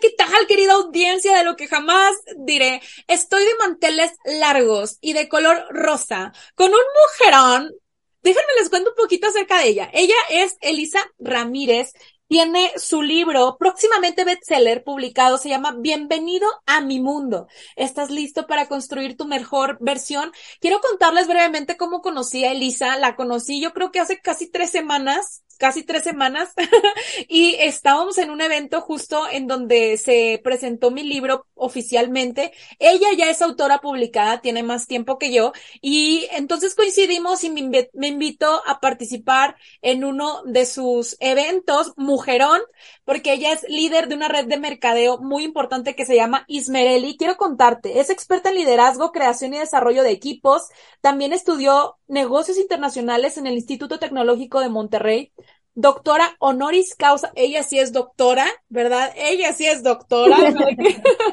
¿Qué tal, querida audiencia de lo que jamás diré? Estoy de manteles largos y de color rosa, con un mujerón. Déjenme les cuento un poquito acerca de ella. Ella es Elisa Ramírez. Tiene su libro próximamente bestseller publicado, se llama Bienvenido a mi mundo. ¿Estás listo para construir tu mejor versión? Quiero contarles brevemente cómo conocí a Elisa. La conocí yo creo que hace casi tres semanas casi tres semanas y estábamos en un evento justo en donde se presentó mi libro oficialmente. Ella ya es autora publicada, tiene más tiempo que yo y entonces coincidimos y me, invitó a participar en uno de sus eventos, Mujerón, porque ella es líder de una red de mercadeo muy importante que se llama Ismereli. Quiero contarte, es experta en liderazgo, creación y desarrollo de equipos. También estudió negocios internacionales en el Instituto Tecnológico de Monterrey doctora honoris causa, ella sí es doctora, ¿verdad? Ella sí es doctora,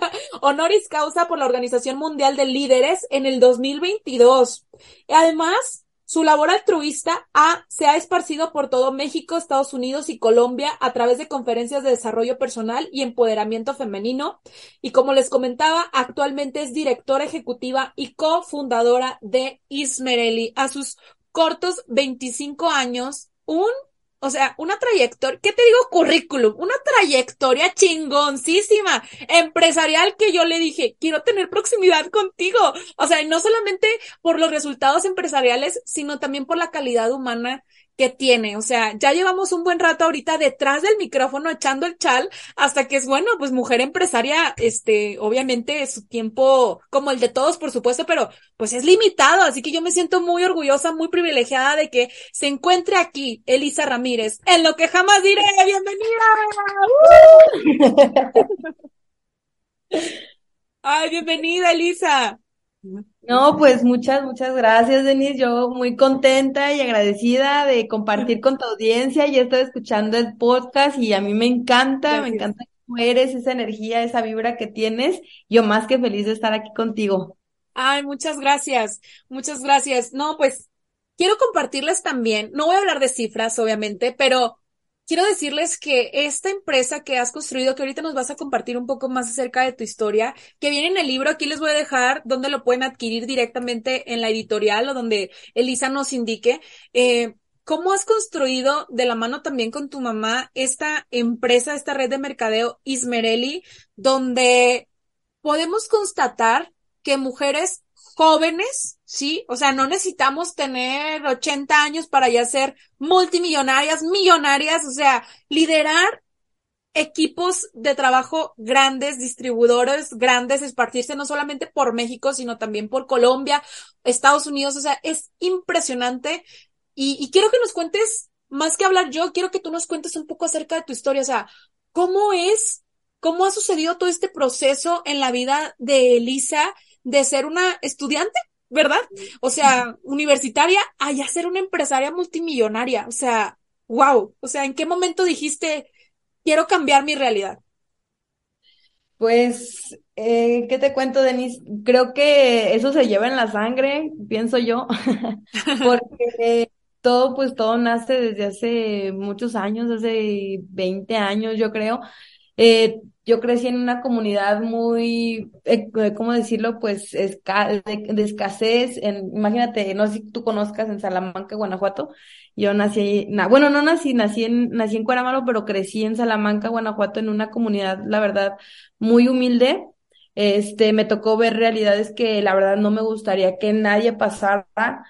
honoris causa por la Organización Mundial de Líderes en el 2022. Y además, su labor altruista se ha esparcido por todo México, Estados Unidos y Colombia a través de conferencias de desarrollo personal y empoderamiento femenino. Y como les comentaba, actualmente es directora ejecutiva y cofundadora de Ismereli. A sus cortos 25 años, un o sea, una trayectoria, ¿qué te digo currículum? Una trayectoria chingoncísima, empresarial que yo le dije, quiero tener proximidad contigo. O sea, no solamente por los resultados empresariales, sino también por la calidad humana que tiene. O sea, ya llevamos un buen rato ahorita detrás del micrófono echando el chal hasta que es bueno, pues mujer empresaria, este, obviamente su tiempo como el de todos, por supuesto, pero pues es limitado. Así que yo me siento muy orgullosa, muy privilegiada de que se encuentre aquí Elisa Ramírez en lo que jamás diré. Bienvenida. Ay, bienvenida, Elisa. No, pues muchas, muchas gracias, Denise. Yo muy contenta y agradecida de compartir con tu audiencia y estoy escuchando el podcast y a mí me encanta, me encanta cómo eres, esa energía, esa vibra que tienes. Yo más que feliz de estar aquí contigo. Ay, muchas gracias, muchas gracias. No, pues quiero compartirles también, no voy a hablar de cifras, obviamente, pero quiero decirles que esta empresa que has construido, que ahorita nos vas a compartir un poco más acerca de tu historia, que viene en el libro, aquí les voy a dejar donde lo pueden adquirir directamente en la editorial o donde Elisa nos indique. Eh, ¿Cómo has construido de la mano también con tu mamá esta empresa, esta red de mercadeo Ismereli, donde podemos constatar que mujeres jóvenes, ¿sí? O sea, no necesitamos tener 80 años para ya ser multimillonarias, millonarias, o sea, liderar equipos de trabajo grandes, distribuidores grandes, esparcirse no solamente por México, sino también por Colombia, Estados Unidos, o sea, es impresionante. Y, y quiero que nos cuentes, más que hablar yo, quiero que tú nos cuentes un poco acerca de tu historia, o sea, ¿cómo es, cómo ha sucedido todo este proceso en la vida de Elisa? de ser una estudiante, ¿verdad? O sea, universitaria, a ya ser una empresaria multimillonaria. O sea, wow. O sea, ¿en qué momento dijiste, quiero cambiar mi realidad? Pues, eh, ¿qué te cuento, Denise? Creo que eso se lleva en la sangre, pienso yo, porque todo, pues todo nace desde hace muchos años, hace 20 años, yo creo. Eh, yo crecí en una comunidad muy, eh, ¿cómo decirlo? Pues de, escasez. En, imagínate, no sé si tú conozcas en Salamanca, Guanajuato. Yo nací, bueno, no nací, nací en, nací en Cuerámaro, pero crecí en Salamanca, Guanajuato, en una comunidad, la verdad, muy humilde. Este, me tocó ver realidades que la verdad no me gustaría que nadie pasara.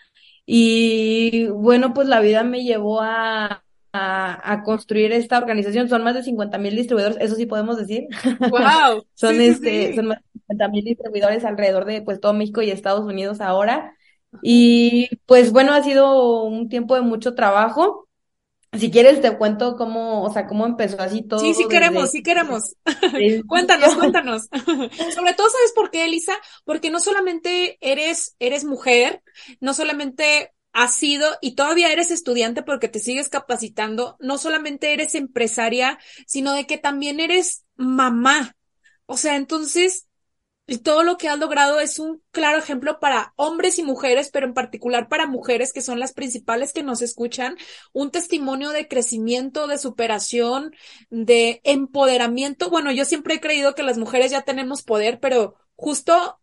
Y bueno, pues la vida me llevó a, a, construir esta organización. Son más de 50 mil distribuidores, eso sí podemos decir. Wow. son este, son más de 50 mil distribuidores alrededor de pues todo México y Estados Unidos ahora. Y pues bueno, ha sido un tiempo de mucho trabajo. Si quieres te cuento cómo, o sea, cómo empezó así todo. Sí, sí queremos, sí queremos. cuéntanos, cuéntanos. Sobre todo, ¿sabes por qué, Elisa? Porque no solamente eres, eres mujer, no solamente has sido y todavía eres estudiante porque te sigues capacitando, no solamente eres empresaria, sino de que también eres mamá. O sea, entonces, todo lo que has logrado es un claro ejemplo para hombres y mujeres, pero en particular para mujeres que son las principales que nos escuchan, un testimonio de crecimiento, de superación, de empoderamiento. Bueno, yo siempre he creído que las mujeres ya tenemos poder, pero justo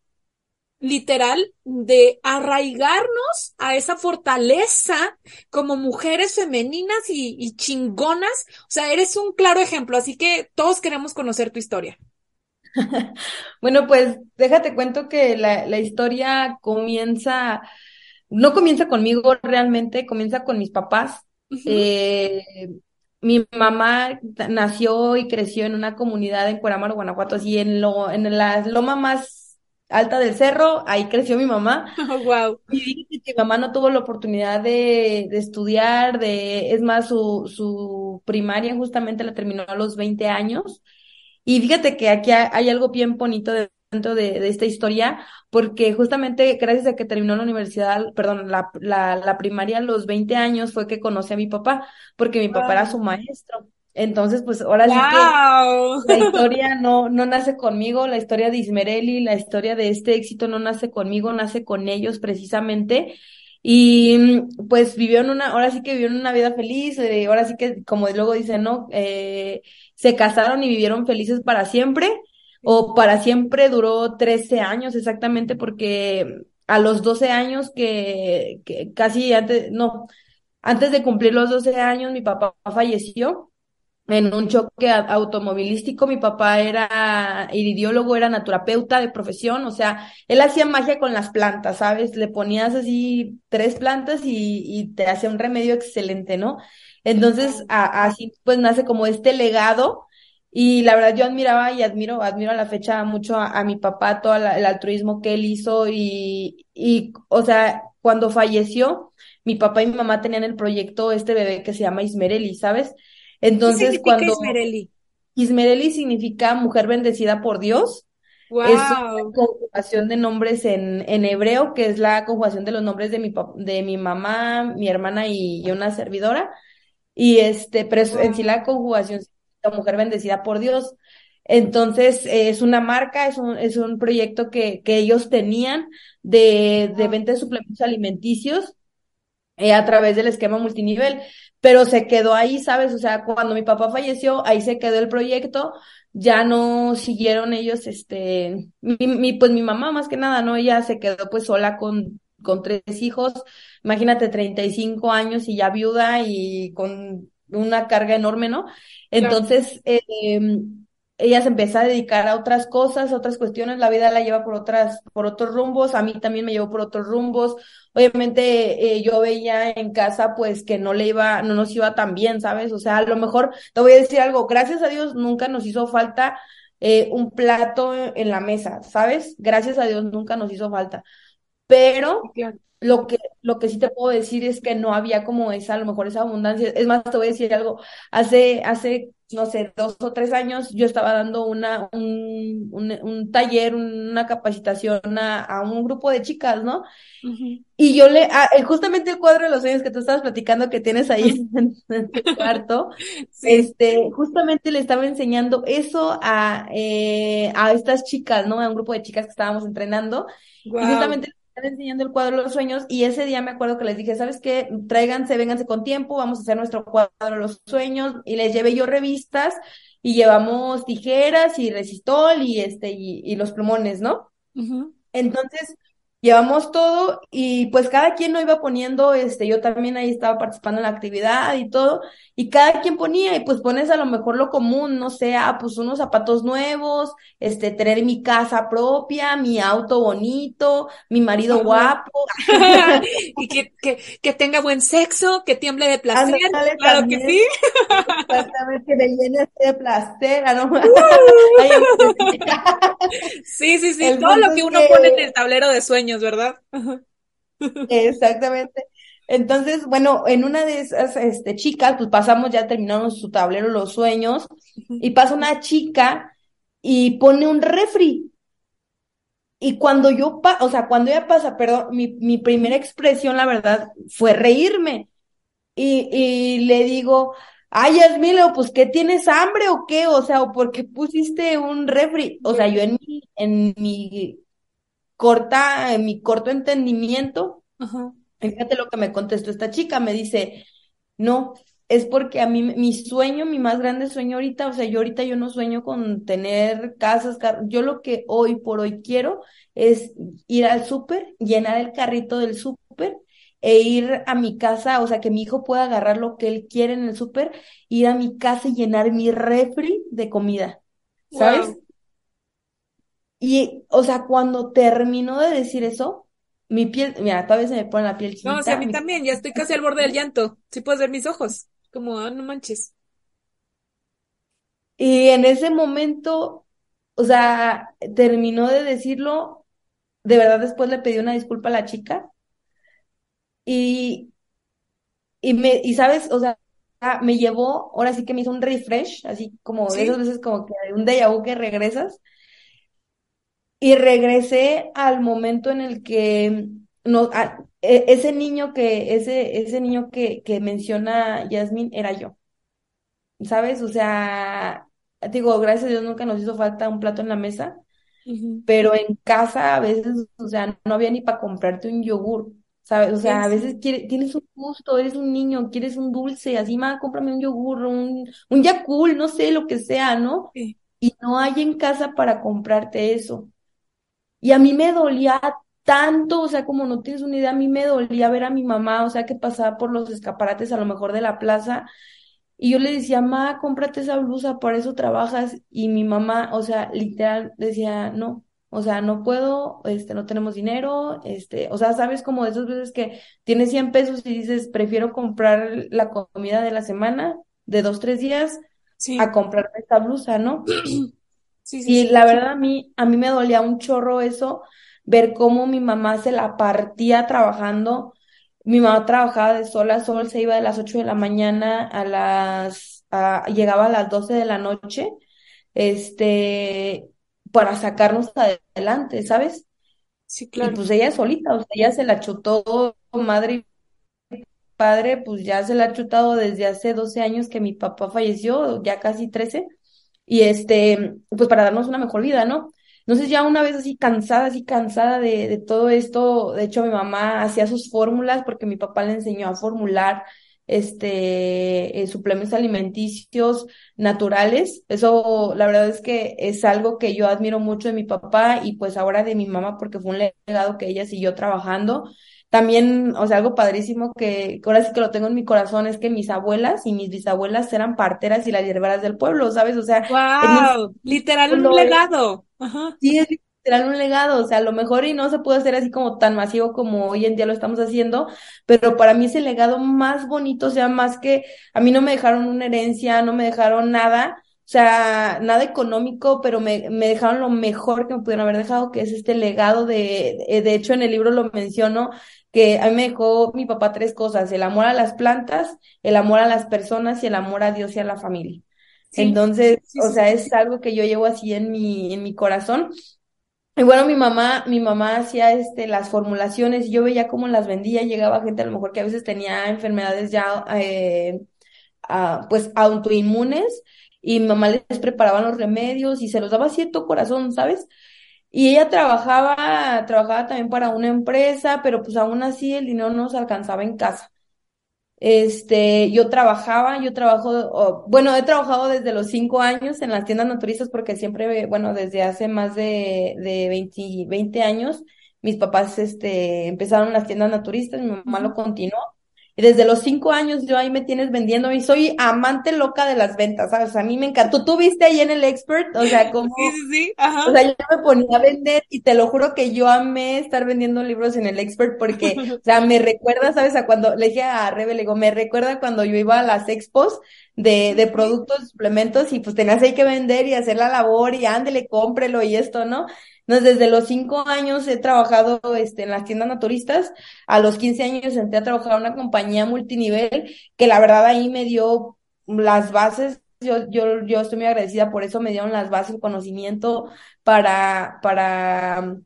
literal de arraigarnos a esa fortaleza como mujeres femeninas y, chingonas. O sea, eres un claro ejemplo, así que todos queremos conocer tu historia. bueno, pues déjate cuento que la, la historia comienza, no comienza conmigo realmente, comienza con mis papás. eh, mi mamá nació y creció en una comunidad en Cuerámaro, Guanajuato, así en lo, en la loma más alta del cerro, ahí creció mi mamá. wow. Y que mi mamá no tuvo la oportunidad de, de estudiar, de, es más, su, su primaria justamente la terminó a los 20 años. Y fíjate que aquí hay algo bien bonito dentro de, de, esta historia, porque justamente gracias a que terminó la universidad, perdón, la, la, la primaria a los 20 años fue que conocí a mi papá, porque mi papá era su maestro. Entonces, pues ahora sí que la historia no, no nace conmigo, la historia de Ismereli, la historia de este éxito no nace conmigo, nace con ellos precisamente. Y pues vivió en una, ahora sí que vivió en una vida feliz, eh, ahora sí que, como luego dicen, ¿no? Eh, se casaron y vivieron felices para siempre, o para siempre duró 13 años exactamente, porque a los 12 años que, que casi antes, no, antes de cumplir los 12 años, mi papá falleció en un choque automovilístico. Mi papá era iridiólogo, era naturapeuta de profesión, o sea, él hacía magia con las plantas, ¿sabes? Le ponías así tres plantas y, y te hacía un remedio excelente, ¿no? Entonces, así pues nace como este legado. Y la verdad yo admiraba y admiro, admiro a la fecha mucho a, mi papá, todo el altruismo que él hizo y, y, o sea, cuando falleció, mi papá y mi mamá tenían el proyecto, este bebé que se llama Ismereli, ¿sabes? Entonces, ¿Qué cuando Ismereli? Ismereli significa mujer bendecida por Dios. Wow. Es una conjugación de nombres en, en hebreo, que es la conjugación de los nombres de mi, de mi mamá, mi hermana y, una servidora. Y este, pero en sí la conjugación significa mujer bendecida por Dios. Entonces, es una marca, es un, es un proyecto que, que ellos tenían de, de venta de suplementos alimenticios eh, a través del esquema multinivel pero se quedó ahí, ¿sabes? O sea, cuando mi papá falleció, ahí se quedó el proyecto, ya no siguieron ellos, este, mi, pues mi mamá más que nada, ¿no? Ella se quedó pues sola con, con tres hijos, imagínate, 35 años y ya viuda y con una carga enorme, ¿no? Entonces, eh, ella se empezó a dedicar a otras cosas, a otras cuestiones, la vida la lleva por otras, por otros rumbos, a mí también me llevó por otros rumbos. Obviamente eh, yo veía en casa pues que no le iba, no nos iba tan bien, ¿sabes? O sea, a lo mejor te voy a decir algo, gracias a Dios nunca nos hizo falta eh, un plato en la mesa, ¿sabes? Gracias a Dios nunca nos hizo falta. Pero lo que, lo que sí te puedo decir es que no había como esa, a lo mejor esa abundancia. Es más, te voy a decir algo. Hace, hace, no sé, dos o tres años yo estaba dando una, un, un, taller, una capacitación a, a, un grupo de chicas, ¿no? Y yo le, eh, justamente el cuadro de los sueños que tú estabas platicando que tienes ahí en, tu cuarto, este, justamente le estaba enseñando eso a, eh, a estas chicas, ¿no? A un grupo de chicas que estábamos entrenando. Y justamente estaba enseñando el cuadro de los sueños y ese día me acuerdo que les dije, ¿sabes qué? Tráiganse, vénganse con tiempo, vamos a hacer nuestro cuadro de los sueños y les llevé yo revistas y llevamos tijeras y resistol y este y, y los plumones, ¿no? Entonces, llevamos todo y pues cada quien lo iba poniendo, este, yo también ahí estaba participando en la actividad y todo, y cada quien ponía, y pues pones a lo mejor lo común, no sé, ah, pues unos zapatos nuevos, este, tener mi casa propia, mi auto bonito, mi marido guapo. y que, que, que, tenga buen sexo, que tiemble de placer, claro que sí. Exactamente, que me llene de placer, ¿no? sí, sí, sí, todo lo que uno pone en el tablero de ¿verdad? Exactamente. Entonces, bueno, en una de esas este, chicas, pues pasamos, ya terminamos su tablero Los Sueños, y pasa una chica y pone un refri. Y cuando yo, pa o sea, cuando ella pasa, perdón, mi, mi primera expresión, la verdad, fue reírme. Y, y le digo, ay, Yasmilo, pues, ¿qué tienes hambre o qué? O sea, ¿o por qué pusiste un refri? O sea, yo en mi, en mi corta, en mi corto entendimiento, fíjate lo que me contestó esta chica, me dice, no, es porque a mí, mi sueño, mi más grande sueño ahorita, o sea, yo ahorita yo no sueño con tener casas, yo lo que hoy por hoy quiero es ir al súper, llenar el carrito del súper e ir a mi casa, o sea, que mi hijo pueda agarrar lo que él quiere en el súper, ir a mi casa y llenar mi refri de comida, ¿sabes? Y, o sea, cuando terminó de decir eso, mi piel, mira, todavía se me pone la piel chinita. No, o sea, a mí también, ya estoy casi al borde del llanto. Sí puedes ver mis ojos, como, ah, no manches. Y en ese momento, o sea, terminó de decirlo, de verdad después le pedí una disculpa a la chica. Y, y me, y sabes, o sea, me llevó, ahora sí que me hizo un refresh, así como de esas veces como que un déjà vu que regresas y regresé al momento en el que no, e, ese niño que, ese, ese niño que, que menciona Yasmin era yo. ¿Sabes? O sea, digo, gracias a Dios nunca nos hizo falta un plato en la mesa, pero en casa a veces, o sea, no había ni para comprarte un yogur. ¿Sabes? O sea, a veces tienes un gusto, eres un niño, quieres un dulce, así, más, cómprame un yogur, un, un Yakul, no sé, lo que sea, ¿no? Y no hay en casa para comprarte eso. Y a mí me dolía tanto, o sea, como no tienes una idea, a mí me dolía ver a mi mamá, o sea, que pasaba por los escaparates a lo mejor de la plaza. Y yo le decía, ma, cómprate esa blusa, por eso trabajas. Y mi mamá, o sea, literal decía, no, o sea, no puedo, este, no tenemos dinero, este, o sea, sabes como de esas veces que tienes 100 pesos y dices, prefiero comprar la comida de la semana, de dos, tres días, a comprarme esta blusa, ¿no? y la verdad a mí, a mí me dolía un chorro eso, ver cómo mi mamá se la partía trabajando. Mi mamá trabajaba de sol a sol, se iba de las 8 de la mañana a las, llegaba a las 12 de la noche, este, para sacarnos adelante, ¿sabes? Sí, claro. Y pues ella solita, o sea, ella se la chutó, madre y padre, pues ya se la ha chutado desde hace 12 años que mi papá falleció, ya casi 13 y este, pues para darnos una mejor vida, ¿no? Entonces ya una vez así cansada, así cansada de, de todo esto, de hecho mi mamá hacía sus fórmulas porque mi papá le enseñó a formular este eh, suplementos alimenticios naturales. Eso la verdad es que es algo que yo admiro mucho de mi papá y pues ahora de mi mamá porque fue un legado que ella siguió trabajando también, o sea, algo padrísimo que, ahora sí que lo tengo en mi corazón es que mis abuelas y mis bisabuelas eran parteras y las hierberas del pueblo, ¿sabes? O sea, wow, literal un legado. Ajá. Sí, es literal un legado, o sea, a lo mejor y no se puede hacer así como tan masivo como hoy en día lo estamos haciendo, pero para mí es el legado más bonito, o sea, más que a mí no me dejaron una herencia, no me dejaron nada, sea, nada económico, pero me, me dejaron lo mejor que me pudieron haber dejado, que es este legado de, de hecho en el libro lo menciono, que a mí me dejó mi papá tres cosas, el amor a las plantas, el amor a las personas y el amor a Dios y a la familia. Entonces, o sea, es algo que yo llevo así en mi, en mi corazón. Y bueno, mi mamá, mi mamá hacía este, las formulaciones, yo veía cómo las vendía, llegaba gente a lo mejor que a veces tenía enfermedades ya, eh, pues, autoinmunes, y mi mamá les preparaba los remedios y se los daba cierto corazón, ¿sabes? Y ella trabajaba, trabajaba también para una empresa, pero pues aún así el dinero no nos alcanzaba en casa. Este, yo trabajaba, yo trabajo, bueno, he trabajado desde los cinco años en las tiendas naturistas porque siempre, bueno, desde hace más de, de 20, 20 años, mis papás, este, empezaron las tiendas naturistas, mi mamá lo continuó desde los cinco años yo ahí me tienes vendiendo y soy amante loca de las ventas, ¿sabes? A mí me encantó. Tú viste ahí en el expert, o sea, como... Sí, sí, sí, ajá. O sea, yo me ponía a vender y te lo juro que yo amé estar vendiendo libros en el expert porque, o sea, me recuerda, ¿sabes? A cuando le dije a Rebe, le digo, me recuerda cuando yo iba a las expos de, de productos, suplementos y pues tenías ahí que vender y hacer la labor y ándele, cómprelo y esto, ¿no? Entonces, desde los cinco años he trabajado este, en las tiendas naturistas. A los 15 años entré a trabajar en una compañía multinivel que la verdad ahí me dio las bases. Yo, yo, yo estoy muy agradecida por eso, me dieron las bases, el conocimiento para, para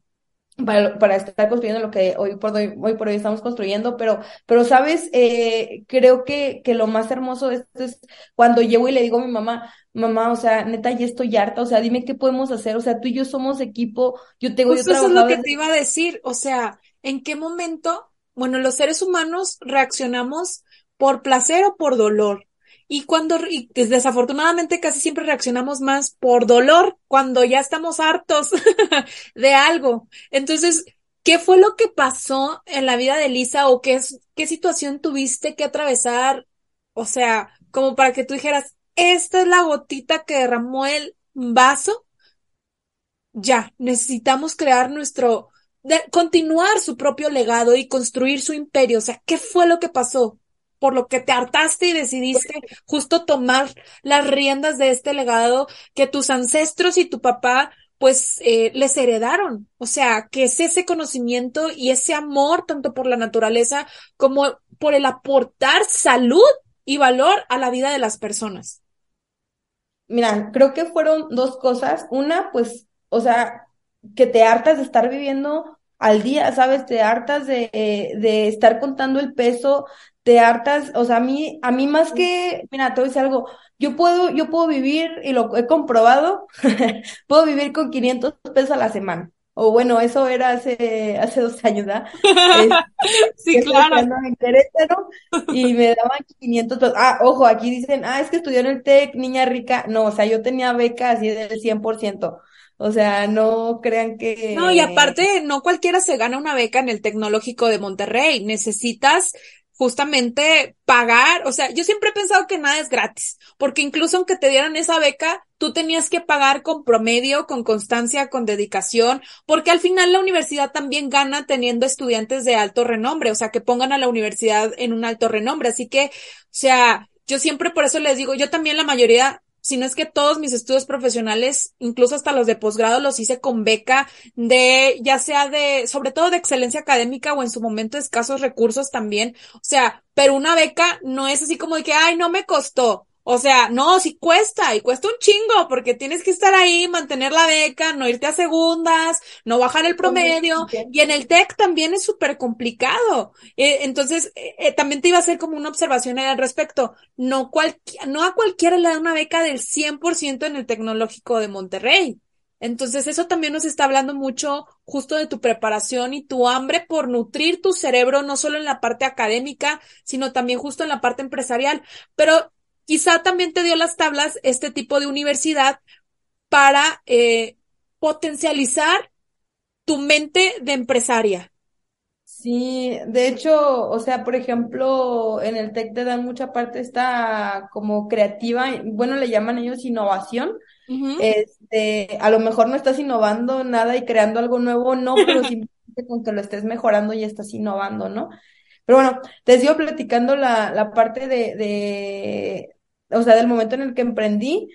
para, para, estar construyendo lo que hoy por hoy, hoy por hoy estamos construyendo, pero, pero sabes, eh, creo que, que lo más hermoso de esto es cuando llego y le digo a mi mamá, mamá, o sea, neta, ya estoy harta, o sea, dime qué podemos hacer, o sea, tú y yo somos equipo, yo tengo Justo eso es lo que te iba a decir, o sea, ¿en qué momento, bueno, los seres humanos reaccionamos por placer o por dolor? Y cuando, y desafortunadamente casi siempre reaccionamos más por dolor cuando ya estamos hartos de algo. Entonces, ¿qué fue lo que pasó en la vida de Lisa o qué, qué situación tuviste que atravesar? O sea, como para que tú dijeras, esta es la gotita que derramó el vaso. Ya, necesitamos crear nuestro, continuar su propio legado y construir su imperio. O sea, ¿qué fue lo que pasó? Por lo que te hartaste y decidiste justo tomar las riendas de este legado que tus ancestros y tu papá pues eh, les heredaron. O sea, que es ese conocimiento y ese amor tanto por la naturaleza como por el aportar salud y valor a la vida de las personas. Mira, creo que fueron dos cosas. Una, pues, o sea, que te hartas de estar viviendo al día, ¿sabes? Te hartas de, de estar contando el peso, te hartas, o sea, a mí, a mí más que, mira, te voy a decir algo, yo puedo, yo puedo vivir, y lo he comprobado, puedo vivir con 500 pesos a la semana. O bueno, eso era hace, hace dos años, ¿verdad? sí, claro. En Querétaro y me daban 500 pesos. Ah, ojo, aquí dicen, ah, es que estudió en el TEC, niña rica. No, o sea, yo tenía beca así del 100%. O sea, no crean que... No, y aparte, no cualquiera se gana una beca en el Tecnológico de Monterrey. Necesitas justamente pagar, o sea, yo siempre he pensado que nada es gratis, porque incluso aunque te dieran esa beca, tú tenías que pagar con promedio, con constancia, con dedicación, porque al final la universidad también gana teniendo estudiantes de alto renombre, o sea, que pongan a la universidad en un alto renombre. Así que, o sea, yo siempre por eso les digo, yo también la mayoría si no es que todos mis estudios profesionales, incluso hasta los de posgrado, los hice con beca de, ya sea de, sobre todo de excelencia académica o en su momento escasos recursos también. O sea, pero una beca no es así como de que, ay, no me costó. O sea, no, sí cuesta y cuesta un chingo porque tienes que estar ahí, mantener la beca, no irte a segundas, no bajar el promedio y en el TEC también es súper complicado. Eh, entonces, eh, eh, también te iba a hacer como una observación al respecto. No, cual, no a cualquiera le da una beca del 100% en el tecnológico de Monterrey. Entonces, eso también nos está hablando mucho justo de tu preparación y tu hambre por nutrir tu cerebro, no solo en la parte académica, sino también justo en la parte empresarial. Pero quizá también te dio las tablas este tipo de universidad para eh, potencializar tu mente de empresaria. Sí, de hecho, o sea, por ejemplo, en el TEC te dan mucha parte esta como creativa, bueno, le llaman ellos innovación. Este, a lo mejor no estás innovando nada y creando algo nuevo, no, pero simplemente con que lo estés mejorando y estás innovando, ¿no? Pero bueno, te sigo platicando la, la parte de, de, o sea, del momento en el que emprendí.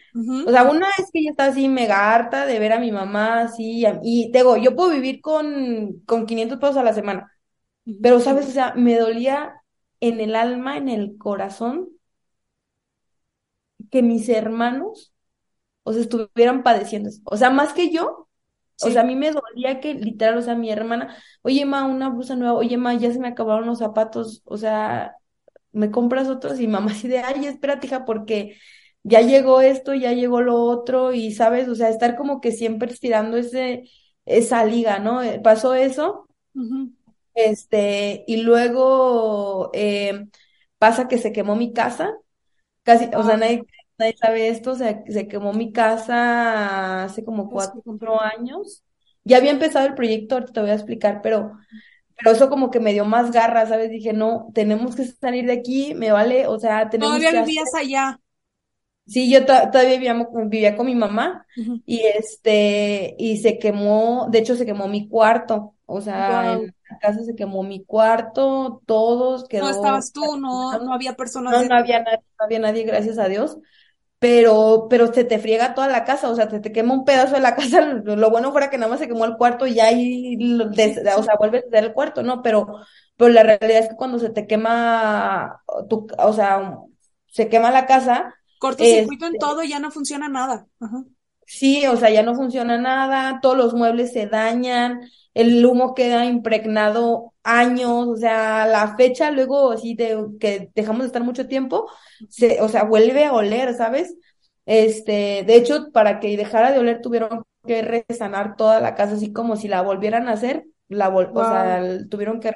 O sea, una vez que ya estaba así mega harta de ver a mi mamá así, y digo, yo puedo vivir con, con 500 pesos a la semana, pero, ¿sabes? O sea, me dolía en el alma, en el corazón, que mis hermanos, o sea, estuvieran padeciendo eso. O sea, más que yo, o sea, a mí me dolía que literal, o sea, mi hermana, oye, ma, una blusa nueva, oye, ma, ya se me acabaron los zapatos, o sea, me compras otros y mamá así de, ay, espérate, hija, porque ya llegó esto, ya llegó lo otro y, ¿sabes? O sea, estar como que siempre estirando ese, esa liga, ¿no? Eh, pasó eso, este, y luego eh, pasa que se quemó mi casa, casi, o sea, nadie, nadie sabe esto, o sea, se quemó mi casa hace como cuatro años. Ya había empezado el proyecto, te voy a explicar, pero pero eso como que me dio más garras, ¿sabes? Dije, no, tenemos que salir de aquí, me vale, o sea, tenemos Todavía vivías allá. Sí, yo todavía vivía, vivía, con mi mamá y este, y se quemó, de hecho se quemó mi cuarto, o sea, en la casa se quemó mi cuarto, todos quedó. No estabas tú, no, no había personas. No, no había nadie, no había nadie, gracias a Dios pero, pero se te friega toda la casa, o sea, se te quema un pedazo de la casa, lo bueno fuera que nada más se quemó el cuarto y ya ahí, o sea, vuelve a ser el cuarto, ¿no? Pero, pero la realidad es que cuando se te quema, tu, o sea, se quema la casa. Cortocircuito en este todo y ya no funciona nada. Ajá. Sí, o sea, ya no funciona nada, todos los muebles se dañan, el humo queda impregnado años, o sea, la fecha luego así de que dejamos de estar mucho tiempo, se, o sea, vuelve a oler, ¿sabes? Este, de hecho, para que dejara de oler tuvieron que resanar toda la casa, así como si la volvieran a hacer, la o sea, tuvieron que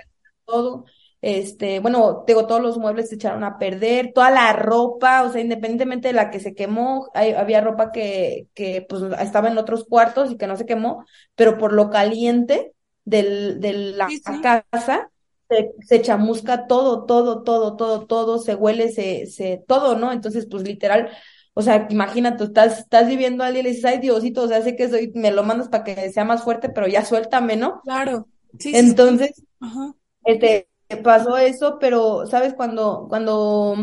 todo este, bueno, tengo todos los muebles se echaron a perder, toda la ropa, o sea, independientemente de la que se quemó, había ropa que, que pues estaba en otros cuartos y que no se quemó, pero por lo caliente del, de la casa, se, se, chamusca todo, todo, todo, todo, todo, se huele, se, se, todo, ¿no? Entonces, pues literal, o sea, imagínate, estás, estás viviendo a alguien y le dices, ay Diosito, o sea, sé que soy, me lo mandas para que sea más fuerte, pero ya suéltame, ¿no? Claro. Sí, Entonces, este, pasó eso, pero, ¿sabes? Cuando, cuando,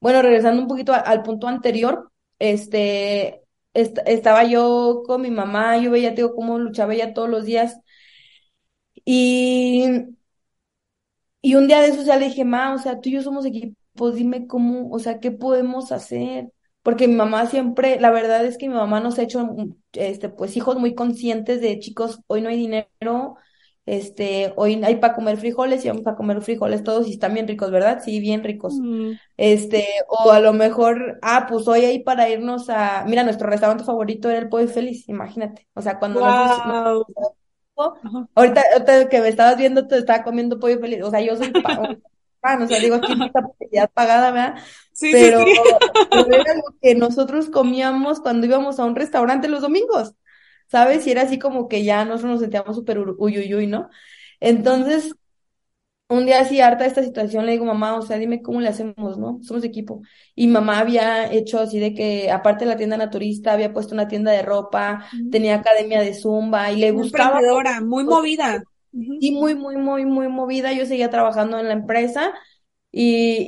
bueno, regresando un poquito al, punto anterior, este, estaba yo con mi mamá, yo veía, digo, cómo luchaba ella todos los días. Y, y un día de eso ya le dije, ma, o sea, tú y yo somos equipos, dime cómo, o sea, ¿qué podemos hacer? Porque mi mamá siempre, la verdad es que mi mamá nos ha hecho, este, pues, hijos muy conscientes de chicos, hoy no hay dinero, este, hoy hay para comer frijoles y vamos a comer frijoles todos y están bien ricos, ¿verdad? Sí, bien ricos. Mm. Este, o a lo mejor, ah, pues hoy hay para irnos a, mira, nuestro restaurante favorito era el Pollo Feliz, imagínate. O sea, cuando wow. ahorita, ahorita, que me estabas viendo, te estaba comiendo Pollo Feliz, o sea, yo soy pan, o sea, digo, aquí publicidad pagada, ¿verdad? Sí, pero, sí, pero era lo que nosotros comíamos cuando íbamos a un restaurante los domingos. ¿Sabes? Y era así como que ya nosotros nos sentíamos súper uy, ¿no? Entonces, un día así harta de esta situación, le digo, mamá, o sea, dime cómo le hacemos, ¿no? Somos equipo. Y mamá había hecho así de que, aparte de la tienda naturista, había puesto una tienda de ropa, tenía academia de zumba y le muy gustaba. muy movida. Y muy, muy, muy, muy movida. Yo seguía trabajando en la empresa y,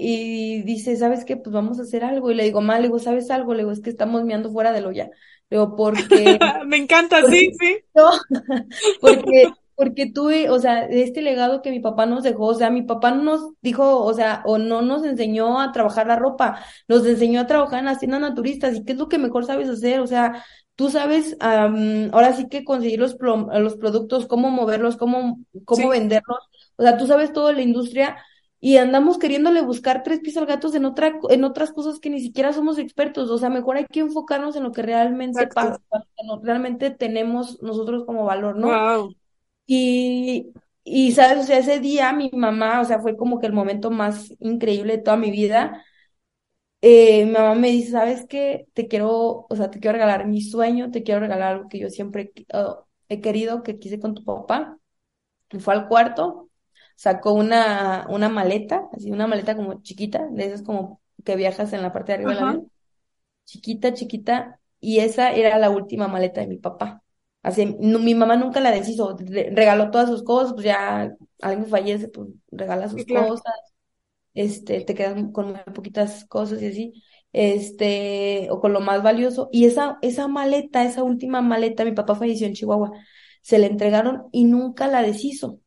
y dice, ¿sabes qué? Pues vamos a hacer algo. Y le digo, mamá, le digo, ¿sabes algo? Le digo, es que estamos meando fuera del olla. Digo, porque... Me encanta, sí, sí. No, porque, porque tuve, o sea, este legado que mi papá nos dejó, o sea, mi papá nos dijo, o sea, o no nos enseñó a trabajar la ropa, nos enseñó a trabajar en las tiendas naturistas, y qué es lo que mejor sabes hacer, o sea, tú sabes, ahora sí que conseguir los, los productos, cómo moverlos, cómo, cómo venderlos, o sea, tú sabes toda la industria, y andamos queriéndole buscar tres pies al gato en otra, en otras cosas que ni siquiera somos expertos. O sea, mejor hay que enfocarnos en lo que realmente pasa, lo que realmente tenemos nosotros como valor, ¿no? Wow. Y, y, sabes, o sea, ese día mi mamá, o sea, fue como que el momento más increíble de toda mi vida. Eh, mi mamá me dice, ¿sabes qué? Te quiero, o sea, te quiero regalar mi sueño, te quiero regalar algo que yo siempre oh, he querido, que quise con tu papá. Y fue al cuarto sacó una, una maleta, así una maleta como chiquita, de esas como que viajas en la parte de arriba del avión. Chiquita, chiquita, y esa era la última maleta de mi papá. Así, mi mamá nunca la deshizo, regaló todas sus cosas, pues ya alguien fallece, pues regala sus cosas, este, te quedas con muy poquitas cosas y así, este, o con lo más valioso. Y esa, esa maleta, esa última maleta, mi papá falleció en Chihuahua, se le entregaron y nunca la deshizo,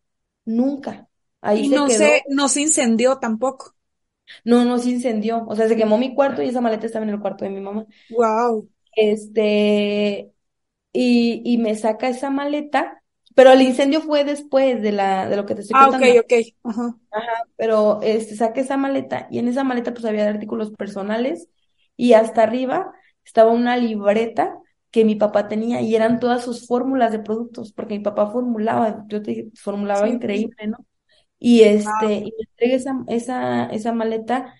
nunca y no se, no se incendió tampoco. No, no se incendió. O sea, se quemó mi cuarto y esa maleta estaba en el cuarto de mi mamá. Wow. Este, y, y me saca esa maleta, pero el incendio fue después de la, de lo que te estoy contando. Ah, ok, ok. Ajá. Ajá, pero este, saqué esa maleta y en esa maleta pues había artículos personales y hasta arriba estaba una libreta que mi papá tenía y eran todas sus fórmulas de productos, porque mi papá formulaba, yo te formulaba increíble, ¿no? Y este, y me entrega esa, esa, esa maleta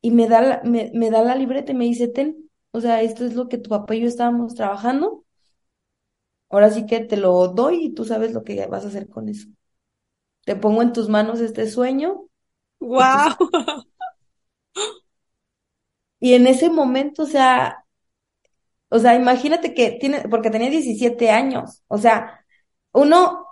y me da la, me, me da la libreta y me dice, ten, o sea, esto es lo que tu papá y yo estábamos trabajando. Ahora sí que te lo doy y tú sabes lo que vas a hacer con eso. Te pongo en tus manos este sueño. ¡Wow! Y, en ese momento, o sea, o sea, imagínate que tiene, porque tenía 17 años, o sea, uno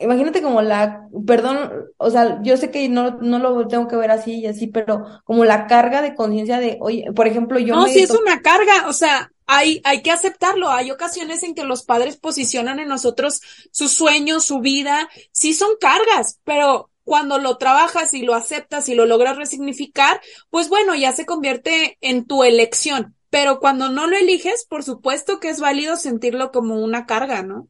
imagínate como la, perdón, o sea, yo sé que no, no lo tengo que ver así y así, pero como la carga de conciencia de, oye, por ejemplo, yo... No, sí es una carga, o sea, hay, hay que aceptarlo. Hay ocasiones en que los padres posicionan en nosotros sus sueños, su vida, sí son cargas, pero cuando lo trabajas y lo aceptas y lo logras resignificar, pues bueno, ya se convierte en tu elección. Pero cuando no lo eliges, por supuesto que es válido sentirlo como una carga, ¿no?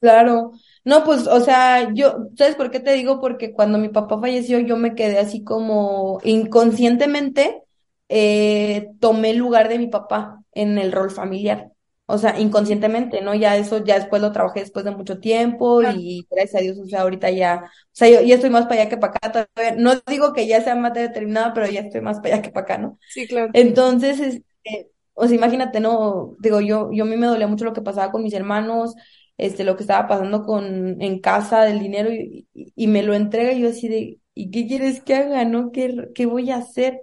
Claro. No, pues, o sea, yo, ¿sabes por qué te digo? Porque cuando mi papá falleció, yo me quedé así como inconscientemente, eh, tomé el lugar de mi papá en el rol familiar. O sea, inconscientemente, ¿no? Ya eso, ya después lo trabajé después de mucho tiempo y gracias a Dios, o sea, ahorita ya, o sea, yo ya estoy más para allá que para acá. Todavía. No digo que ya sea más determinada, pero ya estoy más para allá que para acá, ¿no? Sí, claro. Entonces, este, o sea, imagínate, ¿no? Digo, yo, yo a mí me dolía mucho lo que pasaba con mis hermanos, este, lo que estaba pasando con, en casa del dinero y, me lo entrega y yo así de, ¿y qué quieres que haga, no? ¿Qué, qué voy a hacer?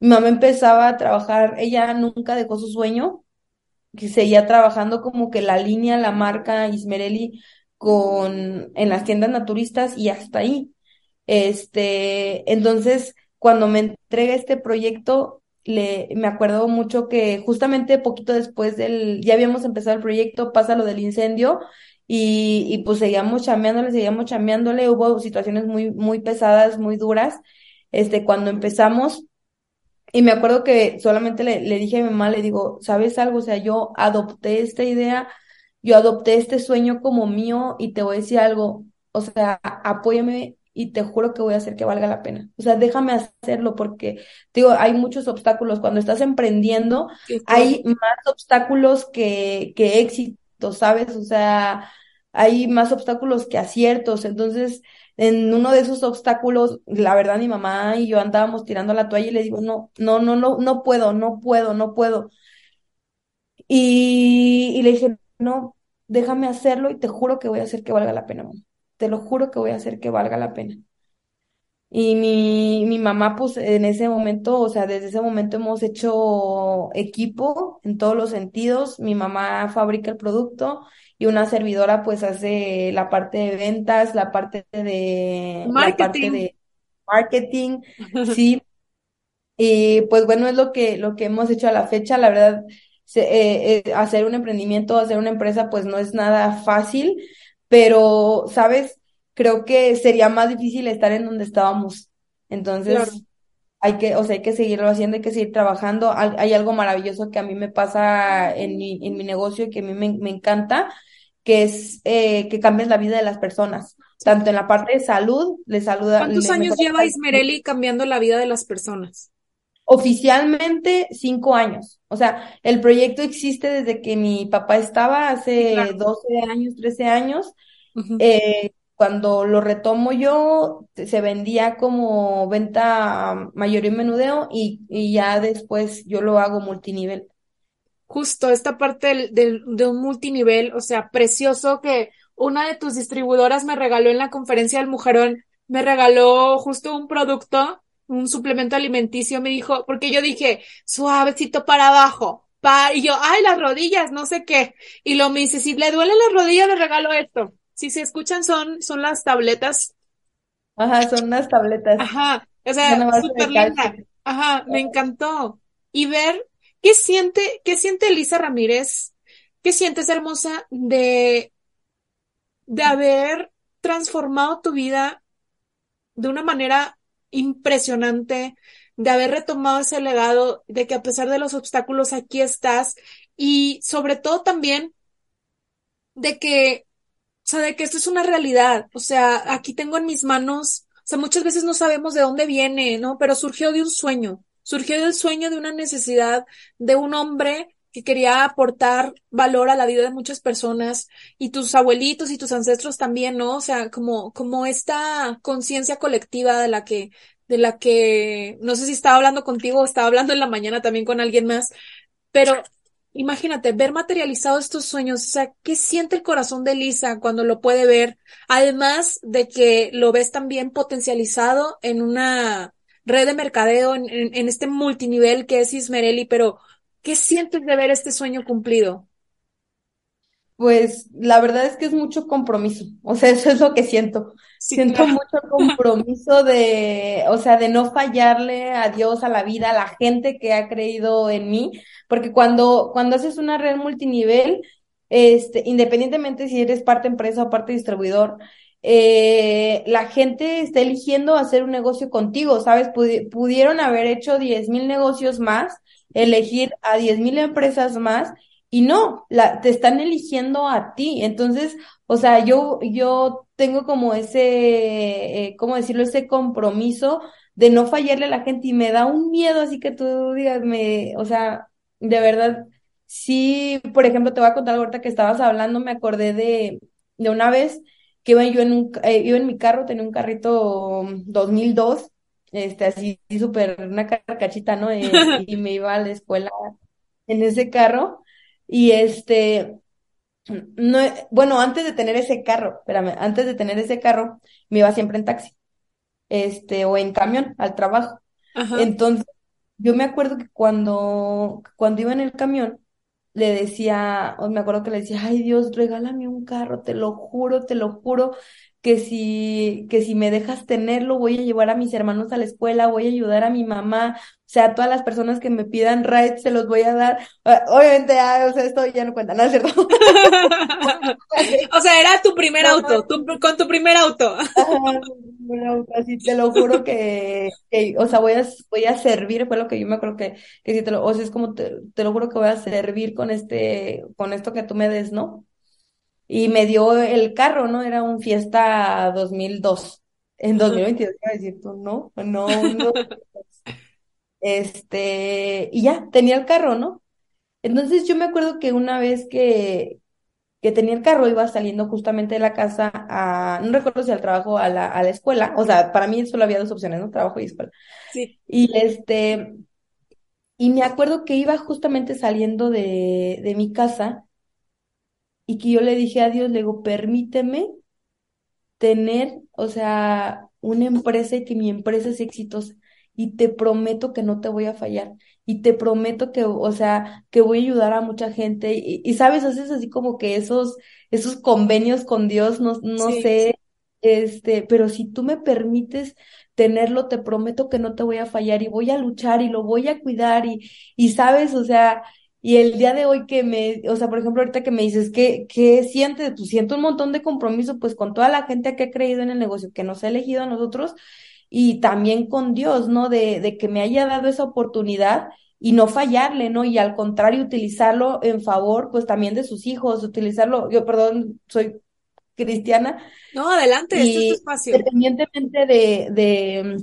Mi mamá empezaba a trabajar, ella nunca dejó su sueño, que seguía trabajando como que la línea, la marca Ismerelli con, en las tiendas naturistas y hasta ahí. Este, entonces, cuando me entrega este proyecto, le, me acuerdo mucho que justamente poquito después del, ya habíamos empezado el proyecto, pasa lo del incendio y, y pues seguíamos chameándole, seguíamos chameándole, hubo situaciones muy, muy pesadas, muy duras, este, cuando empezamos, y me acuerdo que solamente le, le dije a mi mamá, le digo, ¿sabes algo? O sea, yo adopté esta idea, yo adopté este sueño como mío y te voy a decir algo, o sea, apóyame y te juro que voy a hacer que valga la pena. O sea, déjame hacerlo porque, digo, hay muchos obstáculos. Cuando estás emprendiendo, hay más obstáculos que, que éxitos, ¿sabes? O sea, hay más obstáculos que aciertos. Entonces, en uno de esos obstáculos, la verdad, mi mamá y yo andábamos tirando la toalla y le digo, no, no, no, no, no puedo, no puedo, no puedo. Y, y le dije, no, déjame hacerlo y te juro que voy a hacer que valga la pena, mamá te lo juro que voy a hacer que valga la pena. Y mi, mi mamá, pues en ese momento, o sea, desde ese momento hemos hecho equipo en todos los sentidos. Mi mamá fabrica el producto y una servidora pues hace la parte de ventas, la parte de marketing. la parte de marketing, sí. Y pues bueno, es lo que, lo que hemos hecho a la fecha. La verdad, eh, eh, hacer un emprendimiento, hacer una empresa, pues no es nada fácil pero, ¿sabes? Creo que sería más difícil estar en donde estábamos. Entonces, hay que, o sea, hay que seguirlo haciendo, hay que seguir trabajando. Hay, algo maravilloso que a mí me pasa en mi, en mi negocio y que a mí me, encanta, que es eh, que cambies la vida de las personas, tanto en la parte de salud, le saluda. ¿Cuántos años lleva Ismereli cambiando la vida de las personas? Oficialmente cinco años. O sea, el proyecto existe desde que mi papá estaba hace 12 años, 13 años. Eh, cuando lo retomo yo, se vendía como venta mayor y menudeo y, y ya después yo lo hago multinivel. Justo esta parte del, de un multinivel, o sea, precioso que una de tus distribuidoras me regaló en la conferencia del Mujerón, me regaló justo un producto un suplemento alimenticio, me dijo, porque yo dije, suavecito para abajo, pa, y yo, ay, las rodillas, no sé qué. Y lo me dice, si le duelen las rodillas, le regalo esto. Si se escuchan, son, son las tabletas. Ajá, son unas tabletas. Ajá, o sea, súper linda. Ajá, me encantó. Y ver qué siente, qué siente Elisa Ramírez, qué sientes hermosa de, de haber transformado tu vida de una manera impresionante de haber retomado ese legado, de que a pesar de los obstáculos aquí estás y sobre todo también de que, o sea, de que esto es una realidad, o sea, aquí tengo en mis manos, o sea, muchas veces no sabemos de dónde viene, ¿no? Pero surgió de un sueño, surgió del sueño de una necesidad de un hombre que quería aportar valor a la vida de muchas personas y tus abuelitos y tus ancestros también, ¿no? O sea, como, como esta conciencia colectiva de la que, de la que, no sé si estaba hablando contigo o estaba hablando en la mañana también con alguien más, pero imagínate, ver materializados estos sueños, o sea, ¿qué siente el corazón de Lisa cuando lo puede ver? Además de que lo ves también potencializado en una red de mercadeo, en, en este multinivel que es Ismereli, pero ¿Qué sientes de ver este sueño cumplido? Pues la verdad es que es mucho compromiso, o sea, eso es lo que siento. siento mucho compromiso de, o sea, de no fallarle a Dios, a la vida, a la gente que ha creído en mí, porque cuando, cuando haces una red multinivel, este, independientemente si eres parte empresa o parte distribuidor, eh, la gente está eligiendo hacer un negocio contigo, ¿sabes? pudieron haber hecho diez mil negocios más elegir a 10.000 empresas más y no, la, te están eligiendo a ti. Entonces, o sea, yo, yo tengo como ese, eh, ¿cómo decirlo? Ese compromiso de no fallarle a la gente y me da un miedo así que tú digas, me, o sea, de verdad, sí, por ejemplo, te voy a contar ahorita que estabas hablando, me acordé de, de una vez que iba yo en un, eh, iba en mi carro, tenía un carrito 2002 este, así súper una carcachita, ¿no? Eh, y me iba a la escuela en ese carro. Y este, no, bueno, antes de tener ese carro, espérame, antes de tener ese carro, me iba siempre en taxi, este, o en camión al trabajo. Entonces, yo me acuerdo que cuando, cuando iba en el camión, le decía, o me acuerdo que le decía, ay Dios, regálame un carro, te lo juro, te lo juro, que si, que si me dejas tenerlo, voy a llevar a mis hermanos a la escuela, voy a ayudar a mi mamá, o sea, a todas las personas que me pidan rides se los voy a dar. Ah, obviamente, ah, o sea, esto ya no cuenta, ¿no es cierto? o sea, era tu primer auto, con tu primer auto. así te lo juro que, o sea, voy a, voy a servir, fue lo que yo me acuerdo que, que si te lo, o sea, es como te, te lo juro que voy a servir con este, con esto que tú me des, ¿no? Y me dio el carro, ¿no? Era un Fiesta 2002. En 2022 iba a decir tú, no, no, no. Este, y ya, tenía el carro, ¿no? Entonces yo me acuerdo que una vez que, que tenía el carro, iba saliendo justamente de la casa a, no recuerdo si al trabajo o a la, a la escuela, o sea, para mí solo había dos opciones, ¿no? Trabajo y escuela. Sí. Y este, y me acuerdo que iba justamente saliendo de, de mi casa y que yo le dije a Dios, le digo, permíteme tener, o sea, una empresa y que mi empresa sea exitosa. Y te prometo que no te voy a fallar. Y te prometo que, o sea, que voy a ayudar a mucha gente. Y, sabes, haces así como que esos, esos convenios con Dios, no, no sé, este, pero si tú me permites tenerlo, te prometo que no te voy a fallar y voy a luchar y lo voy a cuidar y, y sabes, o sea, y el día de hoy que me, o sea, por ejemplo, ahorita que me dices, ¿qué, qué sientes? Pues siento un montón de compromiso, pues con toda la gente que ha creído en el negocio, que nos ha elegido a nosotros, y también con Dios, ¿no? De, de que me haya dado esa oportunidad y no fallarle, ¿no? Y al contrario, utilizarlo en favor, pues también de sus hijos, utilizarlo, yo, perdón, soy cristiana. No, adelante, este es tu espacio. Independientemente de, de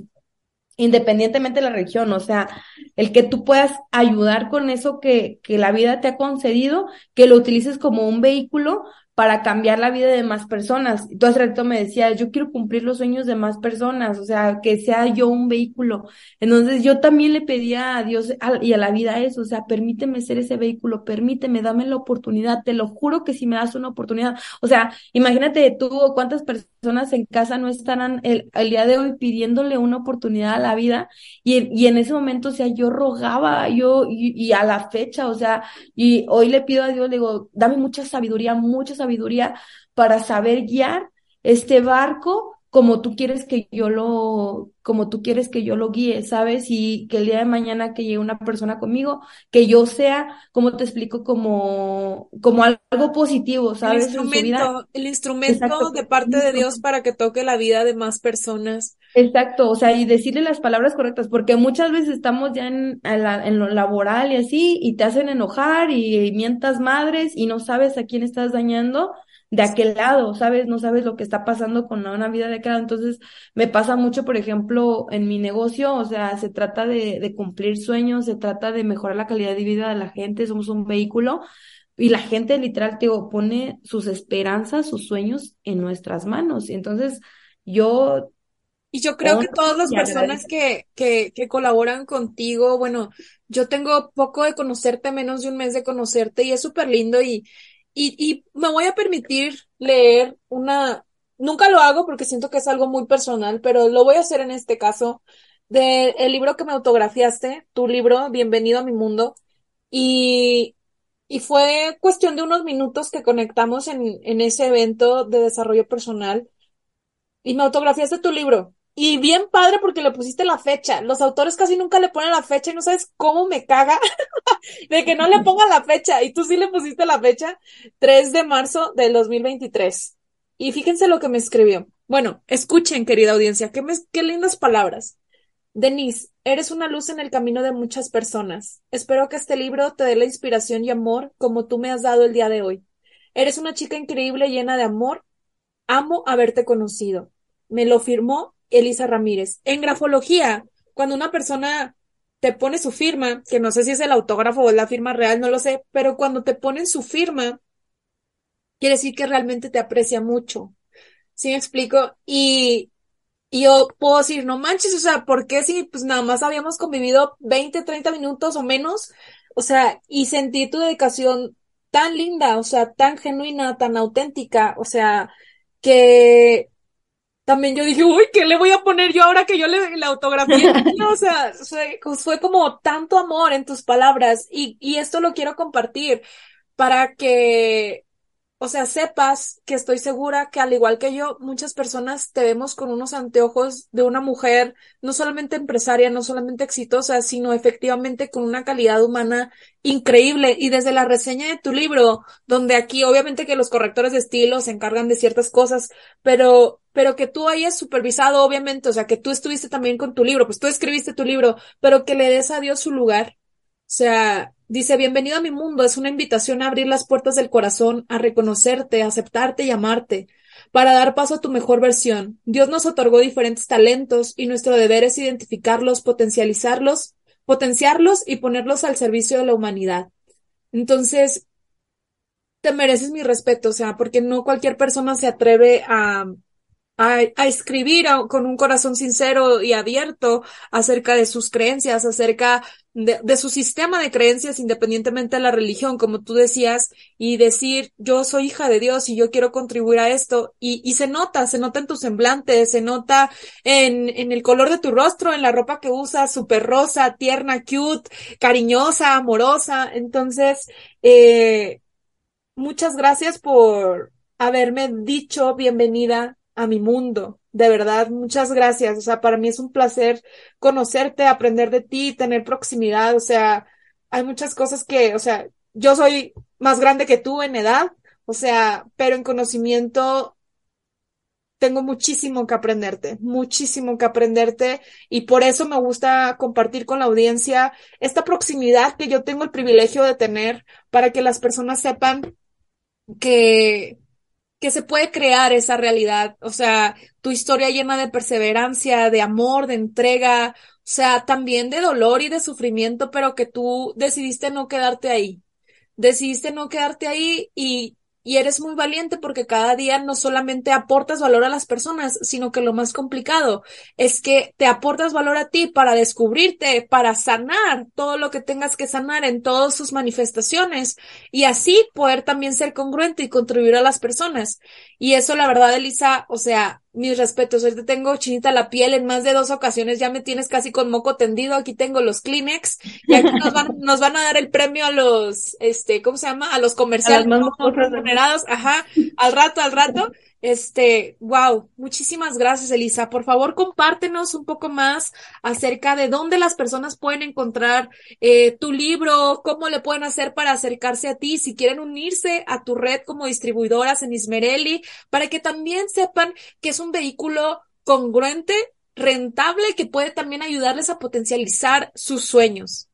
independientemente de la religión, o sea, el que tú puedas ayudar con eso que, que la vida te ha concedido, que lo utilices como un vehículo para cambiar la vida de más personas. Tú hace rato me decías, yo quiero cumplir los sueños de más personas, o sea, que sea yo un vehículo. Entonces yo también le pedía a Dios y a la vida eso, o sea, permíteme ser ese vehículo, permíteme, dame la oportunidad, te lo juro que si me das una oportunidad, o sea, imagínate tú cuántas personas en casa no estarán el, el día de hoy pidiéndole una oportunidad a la vida. Y, y en ese momento, o sea, yo rogaba, yo, y, y a la fecha, o sea, y hoy le pido a Dios, le digo, dame mucha sabiduría, mucha sabiduría para saber guiar este barco como tú quieres que yo lo, como tú quieres que yo lo guíe, ¿sabes? Y que el día de mañana que llegue una persona conmigo, que yo sea, como te explico, como, como algo positivo, ¿sabes? El instrumento, el instrumento de parte de Dios para que toque la vida de más personas. Exacto, o sea, y decirle las palabras correctas, porque muchas veces estamos ya en, en lo laboral y así, y te hacen enojar y mientas madres y no sabes a quién estás dañando de aquel lado, ¿sabes? No sabes lo que está pasando con una vida de lado. Entonces, me pasa mucho, por ejemplo, en mi negocio, o sea, se trata de, de cumplir sueños, se trata de mejorar la calidad de vida de la gente, somos un vehículo, y la gente literal, te pone sus esperanzas, sus sueños en nuestras manos. Y entonces, yo y yo creo que todas las personas que, que, que colaboran contigo, bueno, yo tengo poco de conocerte, menos de un mes de conocerte y es súper lindo y, y, y me voy a permitir leer una, nunca lo hago porque siento que es algo muy personal, pero lo voy a hacer en este caso, de el libro que me autografiaste, tu libro, Bienvenido a mi mundo, y, y fue cuestión de unos minutos que conectamos en, en ese evento de desarrollo personal y me autografiaste tu libro. Y bien padre porque le pusiste la fecha. Los autores casi nunca le ponen la fecha y no sabes cómo me caga de que no le ponga la fecha. Y tú sí le pusiste la fecha, 3 de marzo del 2023. Y fíjense lo que me escribió. Bueno, escuchen, querida audiencia, qué, qué lindas palabras. Denise, eres una luz en el camino de muchas personas. Espero que este libro te dé la inspiración y amor como tú me has dado el día de hoy. Eres una chica increíble llena de amor. Amo haberte conocido. Me lo firmó Elisa Ramírez. En grafología, cuando una persona te pone su firma, que no sé si es el autógrafo o es la firma real, no lo sé, pero cuando te ponen su firma, quiere decir que realmente te aprecia mucho. ¿Sí me explico? Y, y yo puedo decir, no manches, o sea, ¿por qué si pues nada más habíamos convivido 20, 30 minutos o menos? O sea, y sentí tu dedicación tan linda, o sea, tan genuina, tan auténtica, o sea, que también yo dije, uy, ¿qué le voy a poner yo ahora que yo le la autografía? o sea, fue, como tanto amor en tus palabras y, y esto lo quiero compartir para que o sea, sepas que estoy segura que al igual que yo, muchas personas te vemos con unos anteojos de una mujer no solamente empresaria, no solamente exitosa, sino efectivamente con una calidad humana increíble. Y desde la reseña de tu libro, donde aquí obviamente que los correctores de estilo se encargan de ciertas cosas, pero, pero que tú hayas supervisado, obviamente, o sea, que tú estuviste también con tu libro, pues tú escribiste tu libro, pero que le des a Dios su lugar. O sea, Dice, bienvenido a mi mundo, es una invitación a abrir las puertas del corazón, a reconocerte, a aceptarte y amarte, para dar paso a tu mejor versión. Dios nos otorgó diferentes talentos y nuestro deber es identificarlos, potencializarlos, potenciarlos y ponerlos al servicio de la humanidad. Entonces, te mereces mi respeto, o sea, porque no cualquier persona se atreve a, a, escribir con un corazón sincero y abierto acerca de sus creencias, acerca de, su sistema de creencias independientemente de la religión, como tú decías, y decir, yo soy hija de Dios y yo quiero contribuir a esto, y, y se nota, se nota en tu semblante, se nota en, en el color de tu rostro, en la ropa que usas, súper rosa, tierna, cute, cariñosa, amorosa, entonces, eh, muchas gracias por haberme dicho bienvenida a mi mundo. De verdad, muchas gracias. O sea, para mí es un placer conocerte, aprender de ti, tener proximidad. O sea, hay muchas cosas que, o sea, yo soy más grande que tú en edad, o sea, pero en conocimiento tengo muchísimo que aprenderte, muchísimo que aprenderte y por eso me gusta compartir con la audiencia esta proximidad que yo tengo el privilegio de tener para que las personas sepan que que se puede crear esa realidad. O sea, tu historia llena de perseverancia, de amor, de entrega, o sea, también de dolor y de sufrimiento, pero que tú decidiste no quedarte ahí. Decidiste no quedarte ahí y, y eres muy valiente porque cada día no solamente aportas valor a las personas, sino que lo más complicado es que te aportas valor a ti para descubrirte, para sanar todo lo que tengas que sanar en todas sus manifestaciones y así poder también ser congruente y contribuir a las personas. Y eso, la verdad, Elisa, o sea, mis respetos, te tengo chinita la piel en más de dos ocasiones, ya me tienes casi con moco tendido, aquí tengo los Kleenex y aquí nos van, nos van a dar el premio a los, este, ¿cómo se llama? A los comerciales remunerados, ajá, al rato, al rato. Este, wow, muchísimas gracias, Elisa. Por favor, compártenos un poco más acerca de dónde las personas pueden encontrar eh, tu libro, cómo le pueden hacer para acercarse a ti, si quieren unirse a tu red como distribuidoras en Ismerelli, para que también sepan que es un vehículo congruente, rentable, que puede también ayudarles a potencializar sus sueños.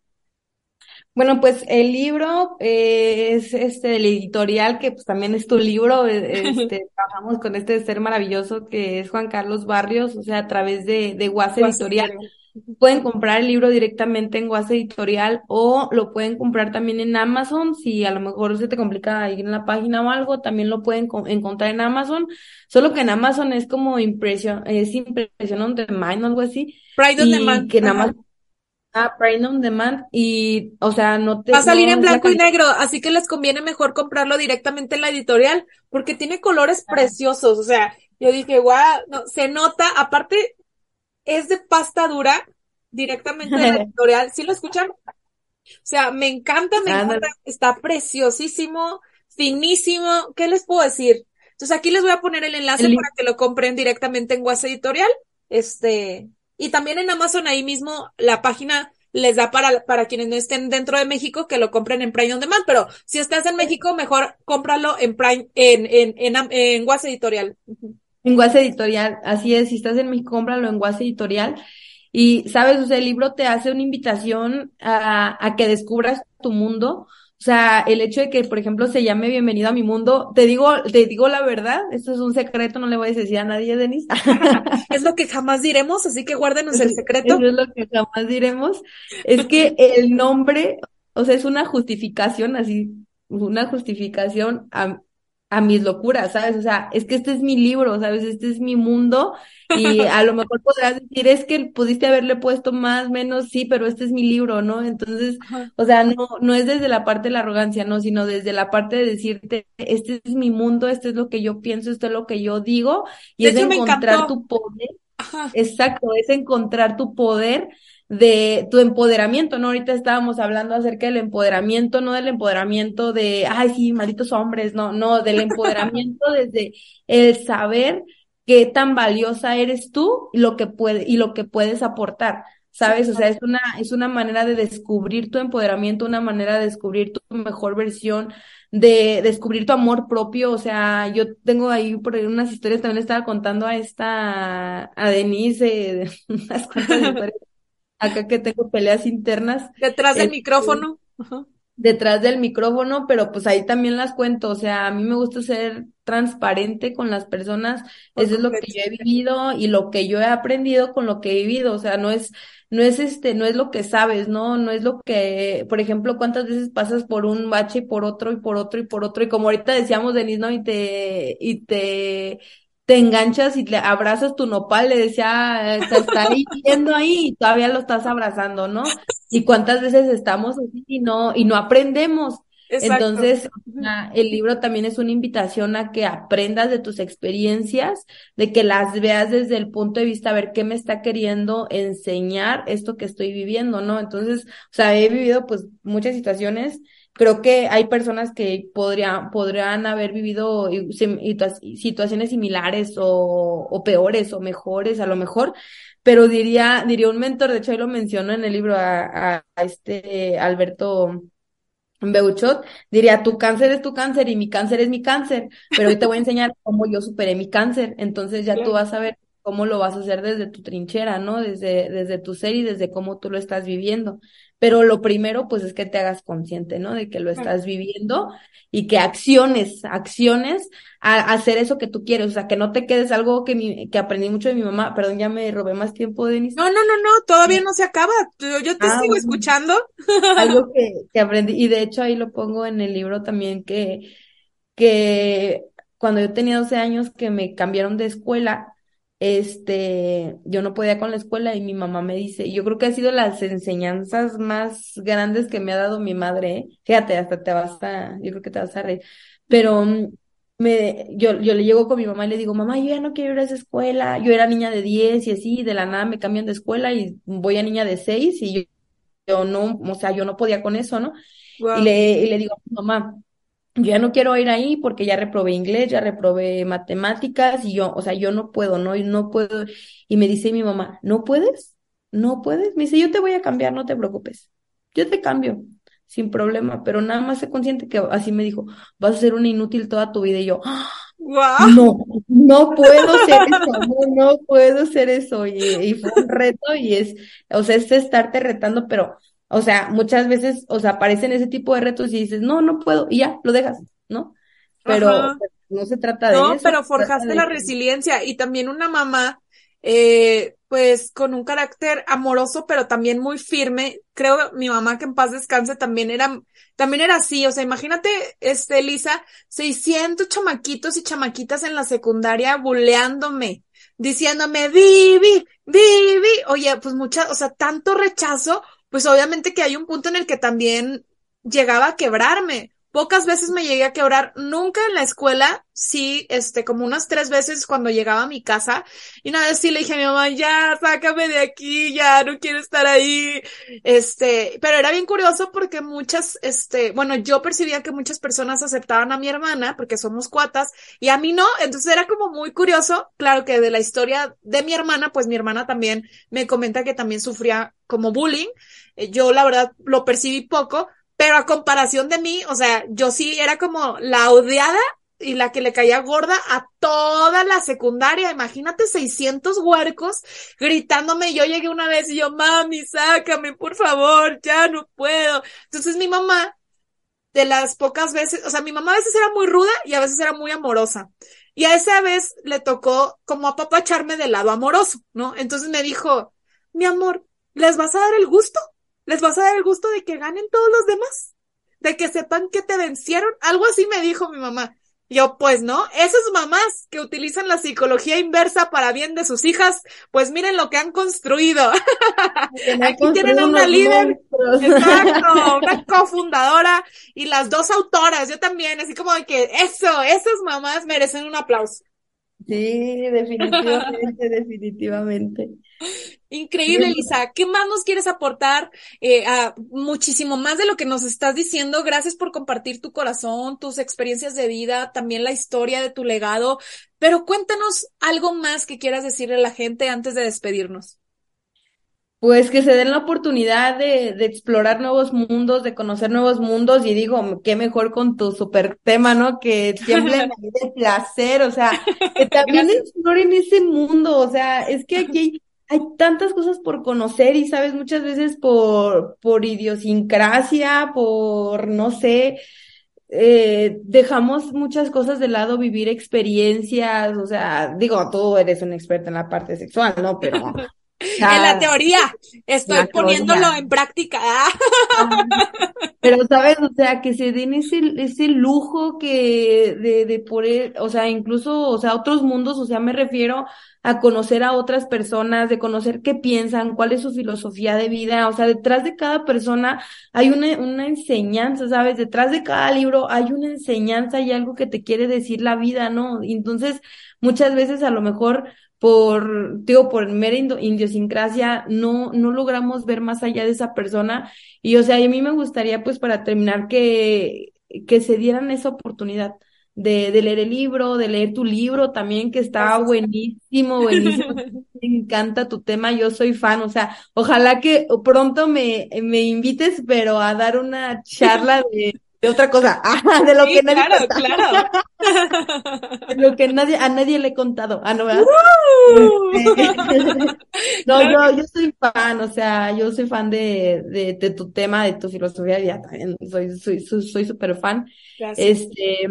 Bueno, pues el libro eh, es este el editorial que pues también es tu libro, e, este, trabajamos con este ser maravilloso que es Juan Carlos Barrios, o sea, a través de, de Guas Editorial. Pueden comprar el libro directamente en Guas Editorial o lo pueden comprar también en Amazon. Si a lo mejor se te complica ir en la página o algo, también lo pueden encontrar en Amazon. Solo que en Amazon es como impresión, es impresión on demand o algo así. Pride on demand. Que nada más Ah, Prime on Demand y, o sea, no te... Va a salir en blanco y negro, así que les conviene mejor comprarlo directamente en la editorial, porque tiene colores ah. preciosos, o sea, yo dije, guau, no, se nota, aparte, es de pasta dura, directamente de la editorial, ¿sí lo escuchan? O sea, me encanta, me encanta, está preciosísimo, finísimo, ¿qué les puedo decir? Entonces aquí les voy a poner el enlace para que lo compren directamente en Guas Editorial, este, y también en Amazon ahí mismo la página les da para, para quienes no estén dentro de México que lo compren en Prime On Demand, pero si estás en México, mejor cómpralo en Prime, en, en, en, en Guas Editorial. En Guas Editorial, así es, si estás en México, cómpralo en Guas Editorial. Y, sabes, o sea, el libro te hace una invitación a, a que descubras tu mundo, sea, el hecho de que, por ejemplo, se llame Bienvenido a mi mundo, te digo, te digo la verdad, esto es un secreto, no le voy a decir a nadie, Denis. es lo que jamás diremos, así que guárdenos el secreto. Eso es lo que jamás diremos. Es que el nombre, o sea, es una justificación así, una justificación a, a mis locuras, ¿sabes? O sea, es que este es mi libro, ¿sabes? Este es mi mundo y a lo mejor podrás decir, es que pudiste haberle puesto más, menos, sí, pero este es mi libro, ¿no? Entonces, o sea, no, no es desde la parte de la arrogancia, no, sino desde la parte de decirte, este es mi mundo, este es lo que yo pienso, esto es lo que yo digo y es encontrar tu poder. Exacto, es encontrar tu poder de tu empoderamiento, ¿no? Ahorita estábamos hablando acerca del empoderamiento, no del empoderamiento de, ay, sí, malditos hombres, no, no, del empoderamiento desde el saber qué tan valiosa eres tú y lo que puede, y lo que puedes aportar. ¿Sabes? O sea, es una, es una manera de descubrir tu empoderamiento, una manera de descubrir tu mejor versión, de descubrir tu amor propio. O sea, yo tengo ahí por ahí unas historias, también estaba contando a esta, a Denise, unas cuantas historias acá que tengo peleas internas. Detrás del este, micrófono. Detrás del micrófono, pero pues ahí también las cuento. O sea, a mí me gusta ser transparente con las personas. Eso es lo que yo he vivido y lo que yo he aprendido con lo que he vivido. O sea, no es, no es este, no es lo que sabes, ¿no? No es lo que, por ejemplo, cuántas veces pasas por un bache y por otro y por otro y por otro. Y como ahorita decíamos, Denise, ¿no? Y te, y te, te enganchas y le abrazas tu nopal, le decía, está ahí viendo ahí y todavía lo estás abrazando, ¿no? Y cuántas veces estamos así y no, y no aprendemos. Entonces, el libro también es una invitación a que aprendas de tus experiencias, de que las veas desde el punto de vista, a ver qué me está queriendo enseñar esto que estoy viviendo, ¿no? Entonces, o sea, he vivido pues muchas situaciones creo que hay personas que podrían, podrían haber vivido situaciones similares o, o, peores o mejores a lo mejor, pero diría, diría un mentor, de hecho ahí lo menciono en el libro a, a, este Alberto Beuchot, diría, tu cáncer es tu cáncer y mi cáncer es mi cáncer, pero hoy te voy a enseñar cómo yo superé mi cáncer, entonces ya tú vas a ver cómo lo vas a hacer desde tu trinchera, ¿no? Desde, desde tu ser y desde cómo tú lo estás viviendo. Pero lo primero, pues es que te hagas consciente, ¿no? De que lo estás viviendo y que acciones, acciones a, hacer eso que tú quieres. O sea, que no te quedes algo que, mi, que aprendí mucho de mi mamá. Perdón, ya me robé más tiempo, Denise. No, no, no, no, todavía no se acaba. Yo te ah, sigo escuchando. Algo que, que aprendí. Y de hecho ahí lo pongo en el libro también que, que cuando yo tenía 12 años que me cambiaron de escuela, este, yo no podía con la escuela y mi mamá me dice, yo creo que ha sido las enseñanzas más grandes que me ha dado mi madre, ¿eh? fíjate, hasta te vas a, yo creo que te vas a reír, pero mm, me, yo, yo le llego con mi mamá y le digo, mamá, yo ya no quiero ir a esa escuela, yo era niña de 10 y así, de la nada me cambian de escuela y voy a niña de 6 y yo, yo no, o sea, yo no podía con eso, ¿no? Y le, y le digo a mi mamá, yo ya no quiero ir ahí porque ya reprobé inglés, ya reprobé matemáticas y yo, o sea, yo no puedo, no, no puedo. Y me dice mi mamá, ¿no puedes? ¿No puedes? Me dice, yo te voy a cambiar, no te preocupes. Yo te cambio, sin problema, pero nada más sé consciente que así me dijo, vas a ser una inútil toda tu vida y yo, no, no puedo ser eso, no, no puedo ser eso. Y, y, fue un reto y es, o sea, es estarte retando, pero O sea, muchas veces, o sea, aparecen ese tipo de retos y dices, no, no puedo, y ya, lo dejas, ¿no? Pero no se trata de eso. No, pero forjaste la resiliencia y también una mamá, eh, pues con un carácter amoroso, pero también muy firme. Creo mi mamá que en paz descanse también era, también era así. O sea, imagínate, este, Lisa, 600 chamaquitos y chamaquitas en la secundaria buleándome, diciéndome, Vivi, Vivi. Oye, pues mucha, o sea, tanto rechazo, pues obviamente que hay un punto en el que también llegaba a quebrarme. Pocas veces me llegué a quebrar, nunca en la escuela, sí, este, como unas tres veces cuando llegaba a mi casa, y una vez sí le dije a mi mamá, ya, sácame de aquí, ya, no quiero estar ahí, este, pero era bien curioso porque muchas, este, bueno, yo percibía que muchas personas aceptaban a mi hermana, porque somos cuatas, y a mí no, entonces era como muy curioso, claro que de la historia de mi hermana, pues mi hermana también me comenta que también sufría como bullying, eh, yo la verdad lo percibí poco, pero a comparación de mí, o sea, yo sí era como la odiada y la que le caía gorda a toda la secundaria. Imagínate 600 huercos gritándome. Yo llegué una vez y yo, mami, sácame, por favor, ya no puedo. Entonces mi mamá, de las pocas veces, o sea, mi mamá a veces era muy ruda y a veces era muy amorosa. Y a esa vez le tocó como apapacharme del lado amoroso, ¿no? Entonces me dijo, mi amor, ¿les vas a dar el gusto? Les vas a dar el gusto de que ganen todos los demás, de que sepan que te vencieron. Algo así me dijo mi mamá. Yo, pues no, esas mamás que utilizan la psicología inversa para bien de sus hijas, pues miren lo que han construido. Aquí tienen a una líder, exacto, una cofundadora y las dos autoras, yo también, así como de que eso, esas mamás merecen un aplauso. Sí, definitivamente, definitivamente. Increíble, Lisa. ¿Qué más nos quieres aportar? Eh, a muchísimo más de lo que nos estás diciendo. Gracias por compartir tu corazón, tus experiencias de vida, también la historia de tu legado. Pero cuéntanos algo más que quieras decirle a la gente antes de despedirnos. Pues que se den la oportunidad de, de explorar nuevos mundos, de conocer nuevos mundos y digo, qué mejor con tu super tema, ¿no? Que siempre de placer, o sea, que también exploren ese mundo, o sea, es que aquí hay hay tantas cosas por conocer y sabes, muchas veces por, por idiosincrasia, por, no sé, eh, dejamos muchas cosas de lado, vivir experiencias, o sea, digo, tú eres un experto en la parte sexual, ¿no? Pero... en la teoría, estoy poniéndolo en práctica. Pero, ¿sabes? O sea, que se den ese, ese lujo que de, de poder, o sea, incluso, o sea, otros mundos, o sea, me refiero a conocer a otras personas, de conocer qué piensan, cuál es su filosofía de vida. O sea, detrás de cada persona hay una, una enseñanza, ¿sabes? Detrás de cada libro hay una enseñanza y algo que te quiere decir la vida, ¿no? Entonces, muchas veces a lo mejor por, digo, por mera idiosincrasia, no, no logramos ver más allá de esa persona. Y, o sea, a mí me gustaría, pues, para terminar, que, que se dieran esa oportunidad de, de, leer el libro, de leer tu libro también, que está buenísimo, buenísimo. me encanta tu tema, yo soy fan, o sea, ojalá que pronto me, me invites, pero a dar una charla de, de otra cosa, de lo que nadie claro, claro. de lo que nadie, a nadie le he contado. Ah, no, no, yo, yo soy fan, o sea, yo soy fan de, de, de tu tema, de tu filosofía, ya también soy, soy, soy súper fan. Gracias. Este,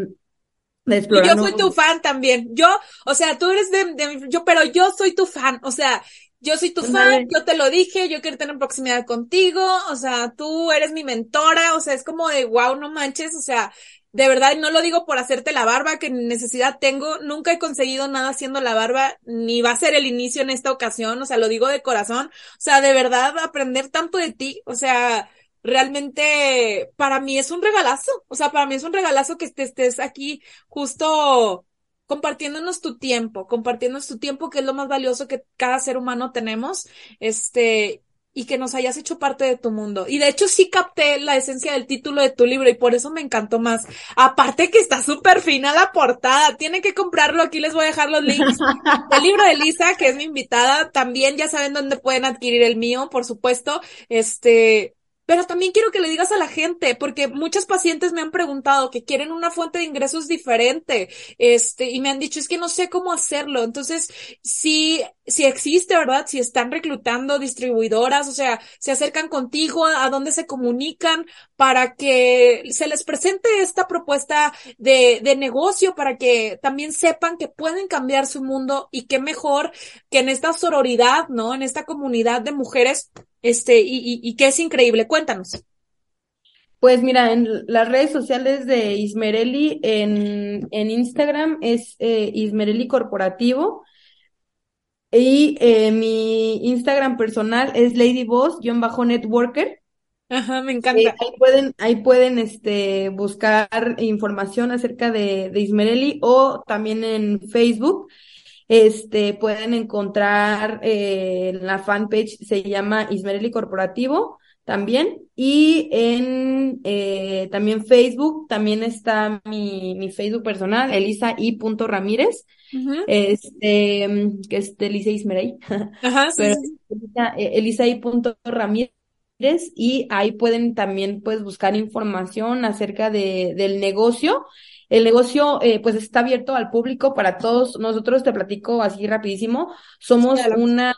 yo soy tu fan también. Yo, o sea, tú eres de, de, yo, pero yo soy tu fan. O sea, yo soy tu fan, yo te lo dije, yo quiero tener proximidad contigo, o sea, tú eres mi mentora, o sea, es como de wow, no manches, o sea, de verdad no lo digo por hacerte la barba, que necesidad tengo, nunca he conseguido nada haciendo la barba, ni va a ser el inicio en esta ocasión, o sea, lo digo de corazón, o sea, de verdad aprender tanto de ti, o sea, realmente para mí es un regalazo, o sea, para mí es un regalazo que estés aquí justo compartiéndonos tu tiempo, compartiéndonos tu tiempo, que es lo más valioso que cada ser humano tenemos, este, y que nos hayas hecho parte de tu mundo. Y de hecho sí capté la esencia del título de tu libro y por eso me encantó más. Aparte que está súper fina la portada, tienen que comprarlo, aquí les voy a dejar los links. El libro de Lisa, que es mi invitada, también ya saben dónde pueden adquirir el mío, por supuesto. Este, pero también quiero que le digas a la gente, porque muchas pacientes me han preguntado que quieren una fuente de ingresos diferente, este, y me han dicho, es que no sé cómo hacerlo. Entonces, si, si existe, ¿verdad? Si están reclutando distribuidoras, o sea, se acercan contigo, a, a dónde se comunican para que se les presente esta propuesta de, de negocio, para que también sepan que pueden cambiar su mundo y qué mejor que en esta sororidad, ¿no? En esta comunidad de mujeres este, y, y, que es increíble. Cuéntanos. Pues mira, en las redes sociales de Ismereli, en, en Instagram es eh, Ismereli Corporativo. Y eh, mi Instagram personal es ladyboss-networker. Ajá, me encanta. Eh, ahí pueden, ahí pueden este, buscar información acerca de, de Ismereli o también en Facebook. Este, pueden encontrar eh, la fanpage, se llama Ismereli Corporativo también. Y en eh, también Facebook, también está mi, mi Facebook personal, Elisa I. Ramírez. Este, que es Elisa Ismerey. Ajá, sí, Elisa, I. Ramírez y ahí pueden también pues buscar información acerca de, del negocio el negocio, eh, pues, está abierto al público para todos. Nosotros, te platico así rapidísimo, somos una,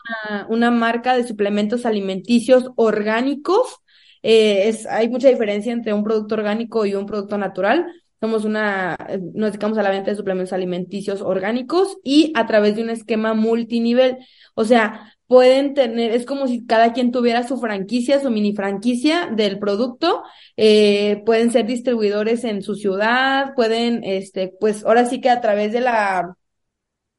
una marca de suplementos alimenticios orgánicos. Eh, es, hay mucha diferencia entre un producto orgánico y un producto natural. Somos una, nos dedicamos a la venta de suplementos alimenticios orgánicos y a través de un esquema multinivel. O sea, pueden tener, es como si cada quien tuviera su franquicia, su mini franquicia del producto, eh, pueden ser distribuidores en su ciudad, pueden, este, pues ahora sí que a través de la,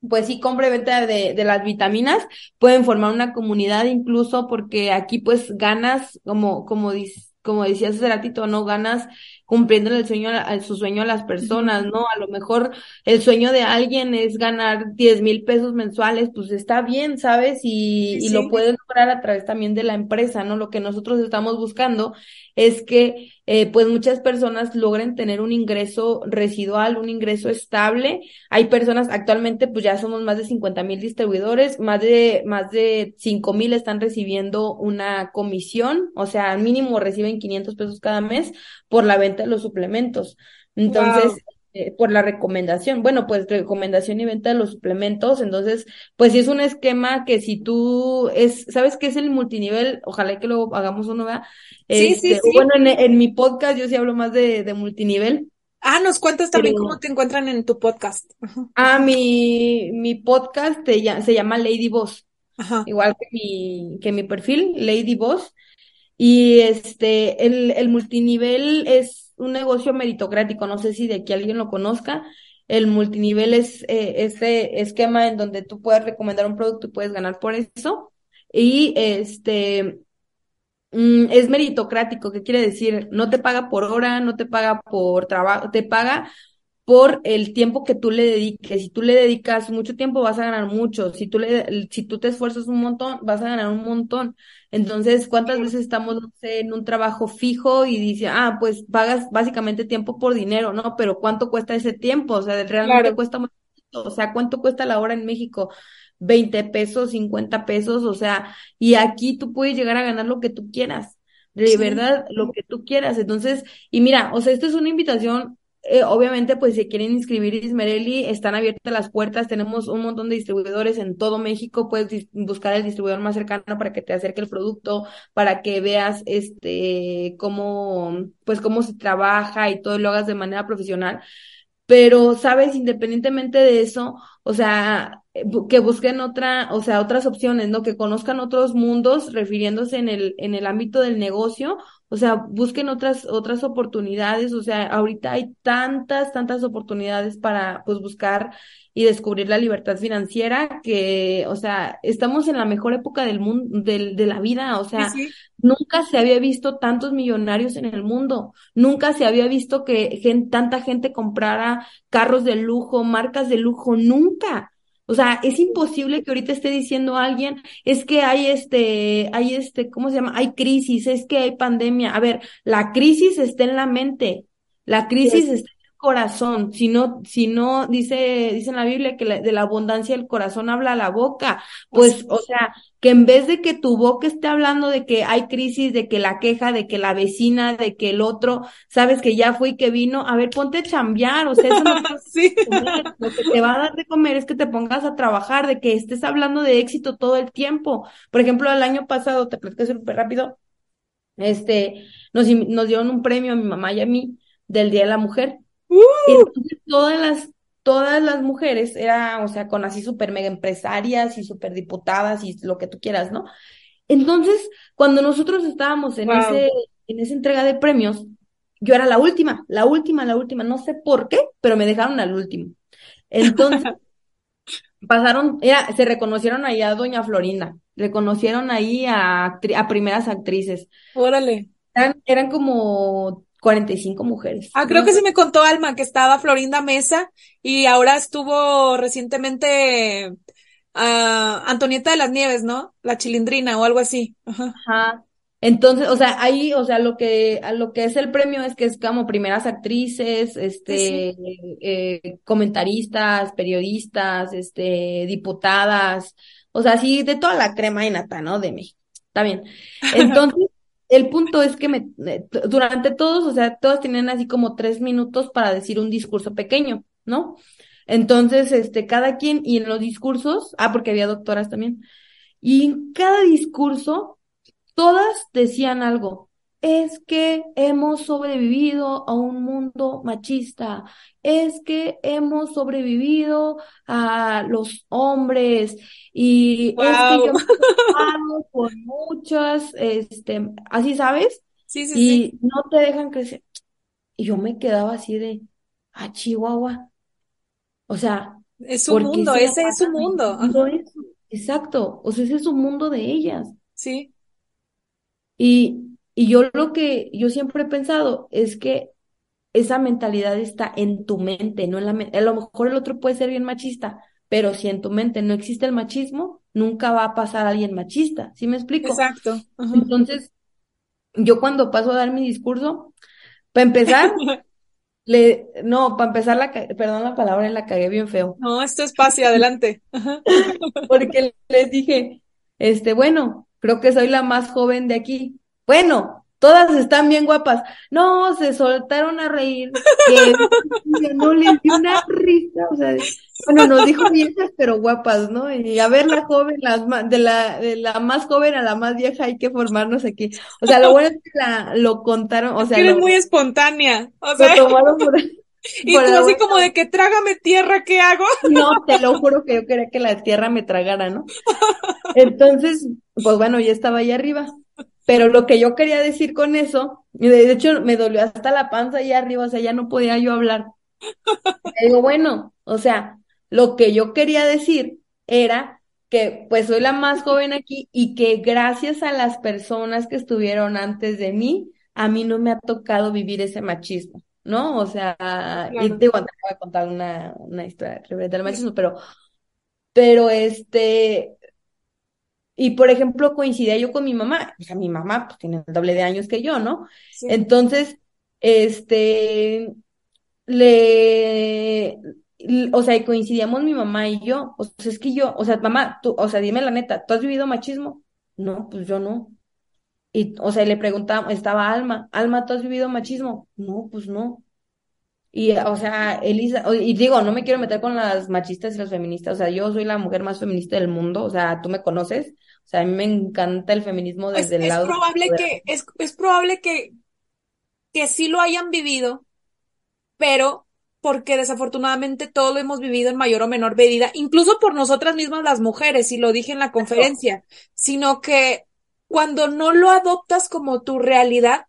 pues sí, compra y venta de, de las vitaminas, pueden formar una comunidad incluso porque aquí pues ganas, como, como dice, como decías hace ratito, no ganas cumpliendo el sueño, su sueño a las personas, ¿no? A lo mejor el sueño de alguien es ganar 10 mil pesos mensuales, pues está bien, ¿sabes? Y, y lo pueden lograr a través también de la empresa, ¿no? Lo que nosotros estamos buscando es que eh, pues muchas personas logren tener un ingreso residual, un ingreso estable. Hay personas, actualmente pues ya somos más de 50 mil distribuidores, más de, más de 5 mil están recibiendo una comisión, o sea, al mínimo reciben 500 pesos cada mes por la venta de los suplementos. Entonces, eh, por la recomendación, bueno, pues recomendación y venta de los suplementos, entonces, pues sí es un esquema que si tú es, ¿sabes qué es el multinivel? Ojalá que lo hagamos uno, ¿verdad? Sí, sí, este, sí. Bueno, en, mi podcast yo sí hablo más de, de multinivel. Ah, nos cuentas también cómo te encuentran en tu podcast. Ah, mi, mi podcast se llama Lady Boss. Ajá. Igual que mi, que mi perfil, Lady Boss. Y este, el, el multinivel es un negocio meritocrático, no sé si de aquí alguien lo conozca. El multinivel es eh, ese esquema en donde tú puedes recomendar un producto y puedes ganar por eso. Y este, mm, es meritocrático, ¿qué quiere decir? No te paga por hora, no te paga por trabajo, te paga por el tiempo que tú le dediques. Si tú le dedicas mucho tiempo, vas a ganar mucho. Si tú, le, si tú te esfuerzas un montón, vas a ganar un montón. Entonces, ¿cuántas veces estamos en un trabajo fijo y dice, ah, pues pagas básicamente tiempo por dinero, ¿no? Pero ¿cuánto cuesta ese tiempo? O sea, realmente cuesta mucho. O sea, ¿cuánto cuesta la hora en México? 20 pesos, 50 pesos, o sea, y aquí tú puedes llegar a ganar lo que tú quieras de verdad lo que tú quieras. Entonces, y mira, o sea, esto es una invitación eh, obviamente, pues si quieren inscribir Ismereli, están abiertas las puertas. Tenemos un montón de distribuidores en todo México. Puedes buscar el distribuidor más cercano para que te acerque el producto, para que veas este cómo, pues cómo se trabaja y todo lo hagas de manera profesional. Pero, sabes, independientemente de eso, o sea, eh, que busquen otra, o sea, otras opciones, ¿no? Que conozcan otros mundos refiriéndose en el, en el ámbito del negocio o sea, busquen otras, otras oportunidades. O sea, ahorita hay tantas, tantas oportunidades para, pues, buscar y descubrir la libertad financiera que, o sea, estamos en la mejor época del mundo, del, de la vida. O sea, nunca se había visto tantos millonarios en el mundo. Nunca se había visto que tanta gente comprara carros de lujo, marcas de lujo. Nunca. O sea, es imposible que ahorita esté diciendo alguien, es que hay este, hay este, ¿cómo se llama? Hay crisis, es que hay pandemia. A ver, la crisis está en la mente, la crisis está en corazón, si no, si no, dice, dice en la Biblia que de la abundancia del corazón habla la boca, pues, o sea, que en vez de que tu boca esté hablando de que hay crisis, de que la queja, de que la vecina, de que el otro, sabes que ya fue y que vino, a ver, ponte a chambear, o sea, eso no sí. lo que te va a dar de comer es que te pongas a trabajar, de que estés hablando de éxito todo el tiempo. Por ejemplo, el año pasado, te platico súper rápido, este, nos, nos dieron un premio a mi mamá y a mí del Día de la Mujer. ¡Uh! Entonces, todas las, todas las mujeres, era, o sea, con así súper mega empresarias y súper diputadas y lo que tú quieras, ¿no? Entonces, cuando nosotros estábamos en ese, en esa entrega de premios, yo era la última, la última, la última, no sé por qué, pero me dejaron al último. Entonces, pasaron, era, se reconocieron ahí a Doña Florinda, reconocieron ahí a, a primeras actrices. Órale. Eran, eran como 45 mujeres. Ah, creo que sí me contó Alma que estaba Florinda Mesa y ahora estuvo recientemente uh, Antonieta de las Nieves, ¿no? La chilindrina o algo así. Ajá. Ajá. Entonces, o sea, ahí, o sea, lo que, a lo que es el premio es que es como primeras actrices, este, Eh, comentaristas, periodistas, este, diputadas, o sea, sí, de toda la crema y nata, ¿no? De México. Está bien. Entonces, el punto es que me, eh, durante todos, o sea, todos tienen así como tres minutos para decir un discurso pequeño, ¿no? Entonces, este, cada quien, y en los discursos, ah, porque había doctoras también, y en cada discurso, todas decían algo. Es que hemos sobrevivido a un mundo machista. Es que hemos sobrevivido a los hombres. Y es que yo me he con muchas, este, así sabes. Sí, sí, y sí. no te dejan crecer. Y yo me quedaba así de, ah, Chihuahua. O sea, Es su ¿por qué mundo, se ese es su mundo. Ajá. Exacto. O sea, ese es su mundo de ellas. Sí, Y, y yo lo que yo siempre he pensado es que esa mentalidad está en tu mente, no en la mente. A lo mejor el otro puede ser bien machista, pero si en tu mente no existe el machismo, nunca va a pasar alguien machista. ¿Sí me explico? exacto. Ajá. Entonces, yo cuando paso a dar mi discurso, para empezar, le, no, para empezar la, perdón la palabra, la cagué bien feo. No, esto es espacio, adelante. Ajá. Porque les dije, este, bueno, creo que soy la más joven de aquí. Bueno, todas están bien guapas. No, se soltaron a reír. Que no les dio una risa. O sea, bueno, nos dijo viejas, pero guapas, ¿no? Y a ver la joven, las de la, de la más joven a la más vieja hay que formarnos aquí. O sea, lo bueno es que la, lo contaron, o Es sea, eres lo, muy espontánea. O lo sea, tomaron por, y por tú así como de que trágame tierra, ¿qué hago? No, te lo juro que yo quería que la tierra me tragara, ¿no? Entonces, pues bueno, ya estaba ahí arriba. Pero lo que yo quería decir con eso, y de hecho me dolió hasta la panza ahí arriba, o sea, ya no podía yo hablar. Le digo, bueno, o sea, lo que yo quería decir era que pues soy la más joven aquí y que gracias a las personas que estuvieron antes de mí, a mí no me ha tocado vivir ese machismo, ¿no? O sea, y Claro. digo, te voy a contar una, una historia al machismo, pero, pero este, y por ejemplo, coincidía yo con mi mamá, o sea, mi mamá pues tiene el doble de años que yo, ¿no? Sí. Entonces, este, le, o sea, coincidíamos mi mamá y yo, o sea, es que yo, o sea, mamá, tú, o sea, dime la neta, ¿tú has vivido machismo? No, pues yo no. Y, o sea, le preguntaba, estaba Alma, Alma, ¿tú has vivido machismo? No, pues no. Y, o sea, Elisa, y digo, no me quiero meter con las machistas y las feministas, o sea, yo soy la mujer más feminista del mundo, o sea, tú me conoces, o sea, a mí me encanta el feminismo Es, desde el es lado del probable poder. que, es, es probable que, que sí lo hayan vivido, pero porque desafortunadamente todo lo hemos vivido en mayor o menor medida, incluso por nosotras mismas las mujeres, y lo dije en la conferencia, sino que cuando no lo adoptas como tu realidad,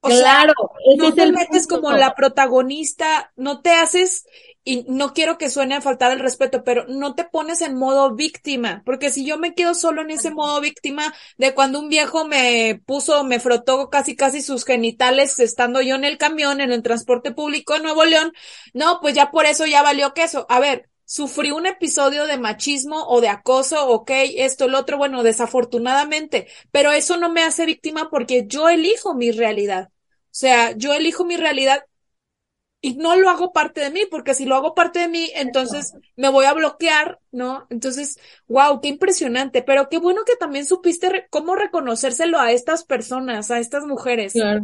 o sea, Claro, ese no es te el metes como punto. la protagonista, no te haces, y no quiero que suene a faltar el respeto, pero no te pones en modo víctima, porque si yo me quedo solo en ese modo víctima de cuando un viejo me puso, me frotó casi casi sus genitales estando yo en el camión, en el transporte público en Nuevo León, no, pues ya por eso ya valió queso. A ver, sufrí un episodio de machismo o de acoso, ok, esto, el otro, bueno, desafortunadamente, pero eso no me hace víctima porque yo elijo mi realidad. O sea, yo elijo mi realidad y no lo hago parte de mí, porque si lo hago parte de mí, entonces me voy a bloquear, ¿no? Entonces, wow, qué impresionante, pero qué bueno que también supiste cómo reconocérselo a estas personas, a estas mujeres. Claro.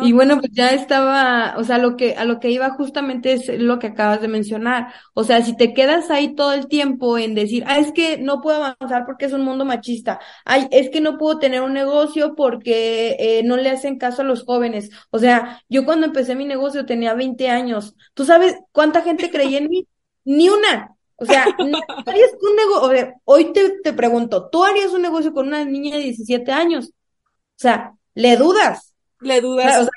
Y bueno, pues ya estaba, o sea, lo que, a lo que iba justamente es lo que acabas de mencionar. O sea, si te quedas ahí todo el tiempo en decir, ah, es que no puedo avanzar porque es un mundo machista. Ay, es que no puedo tener un negocio porque eh, no le hacen caso a los jóvenes. O sea, yo cuando empecé mi negocio tenía 20 años. ¿Tú sabes cuánta gente creía en mí? Ni una. O sea, no harías un negocio, hoy te, te pregunto, ¿tú harías un negocio con una niña de 17 años? O sea, ¿le dudas? Le dudas.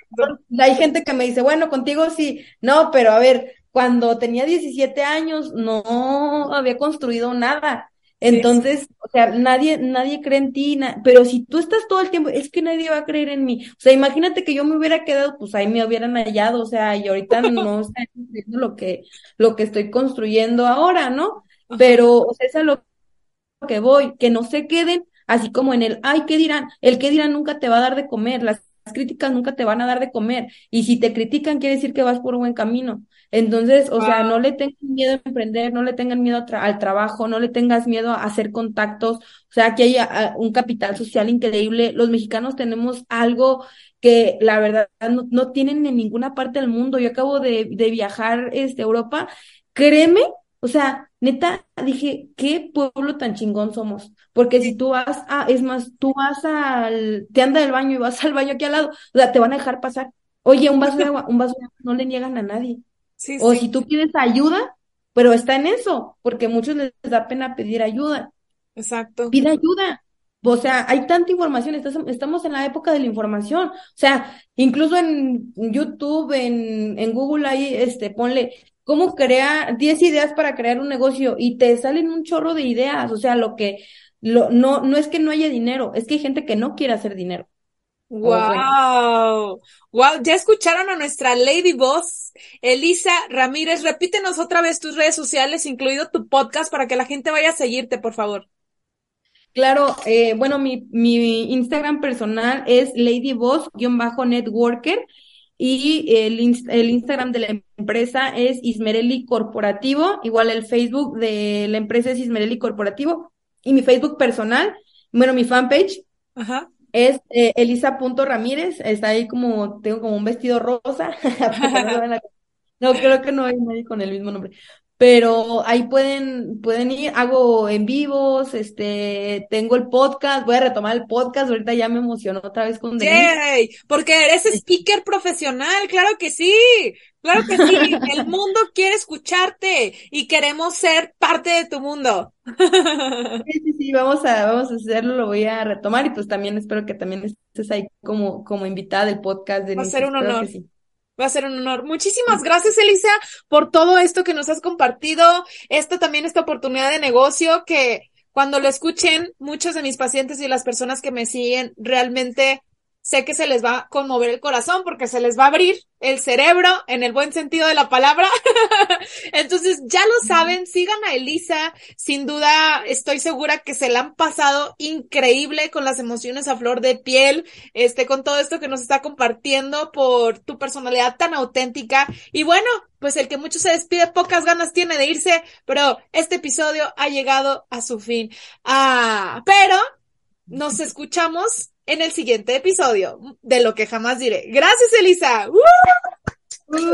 hay gente que me dice, bueno, contigo sí, no, pero a ver, cuando tenía 17 años no había construido nada. Entonces, o sea, nadie, nadie cree en ti, pero si tú estás todo el tiempo, es que nadie va a creer en mí. O sea, imagínate que yo me hubiera quedado, pues ahí me hubieran hallado, o sea, y ahorita no estoy lo que, lo que estoy construyendo ahora, ¿no? Pero, o sea, es a lo que voy, que no se queden así como en el, ay, ¿qué dirán? El qué dirán nunca te va a dar de comer, las críticas nunca te van a dar de comer. Y si te critican, quiere decir que vas por un buen camino. Entonces, o sea, no le tengan miedo a emprender, no le tengan miedo al trabajo, no le tengas miedo a hacer contactos. O sea, aquí hay un capital social increíble. Los mexicanos tenemos algo que la verdad no, no tienen en ninguna parte del mundo. Yo acabo de, de viajar este, a Europa. Créeme, o sea, neta, dije, qué pueblo tan chingón somos. Porque si tú vas a, es más, tú vas al, te anda del baño y vas al baño aquí al lado, o sea, te van a dejar pasar. Oye, un vaso de agua, un vaso de agua, no le niegan a nadie. Sí, o si tú pides ayuda, pero está en eso, porque a muchos les da pena pedir ayuda. Exacto. Pide ayuda. O sea, hay tanta información, estamos en la época de la información. O sea, incluso en YouTube, en, en Google, ahí, este, ponle cómo crear 10 ideas para crear un negocio y te salen un chorro de ideas. O sea, lo que, lo, no, no es que no haya dinero, es que hay gente que no quiere hacer dinero. Wow, wow, ya escucharon a nuestra Lady Boss, Elisa Ramírez. Repítenos otra vez tus redes sociales, incluido tu podcast, para que la gente vaya a seguirte, por favor. Claro, eh, bueno, mi, mi Instagram personal es ladyboss-networker y el, el Instagram de la empresa es Ismereli Corporativo, igual el Facebook de la empresa es Ismereli Corporativo. Y mi Facebook personal, bueno, mi fanpage Ajá. es eh, Elisa.ramírez, está ahí como, tengo como un vestido rosa, no, creo que no hay nadie con el mismo nombre, pero ahí pueden, pueden ir, hago en vivos, este, tengo el podcast, voy a retomar el podcast, ahorita ya me emocionó otra vez con Denise. porque eres speaker profesional, claro que sí, claro que sí, el mundo quiere escucharte y queremos ser parte de tu mundo. Sí, sí, sí, vamos a, vamos a hacerlo, lo voy a retomar y pues también espero que también estés ahí como, como invitada del podcast. De Va a ser un honor. Va a ser un honor. Muchísimas gracias, Elisa, por todo esto que nos has compartido. Esto también, esta oportunidad de negocio que cuando lo escuchen, muchos de mis pacientes y las personas que me siguen realmente sé que se les va a conmover el corazón porque se les va a abrir el cerebro en el buen sentido de la palabra. Entonces, ya lo saben, sigan a Elisa. Sin duda, estoy segura que se la han pasado increíble con las emociones a flor de piel, este, con todo esto que nos está compartiendo por tu personalidad tan auténtica. Y bueno, pues el que mucho se despide, pocas ganas tiene de irse, pero este episodio ha llegado a su fin. Ah, pero nos escuchamos en el siguiente episodio de Lo que jamás diré. Gracias, Elisa. Uh,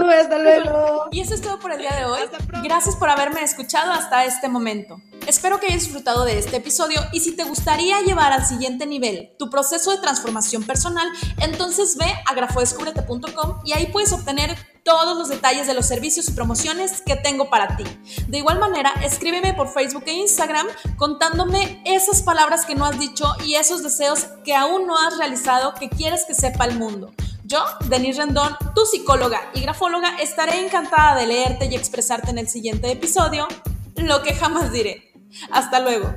hasta luego. Y eso es todo por el día de hoy. Gracias por haberme escuchado hasta este momento. Espero que hayas disfrutado de este episodio y si te gustaría llevar al siguiente nivel tu proceso de transformación personal, entonces ve a grafodescubrete.com y ahí puedes obtener todos los detalles de los servicios y promociones que tengo para ti. De igual manera, escríbeme por Facebook e Instagram contándome esas palabras que no has dicho y esos deseos que aún no has realizado que quieres que sepa el mundo. Yo, Denise Rendón, tu psicóloga y grafóloga, estaré encantada de leerte y expresarte en el siguiente episodio lo que jamás diré. Hasta luego.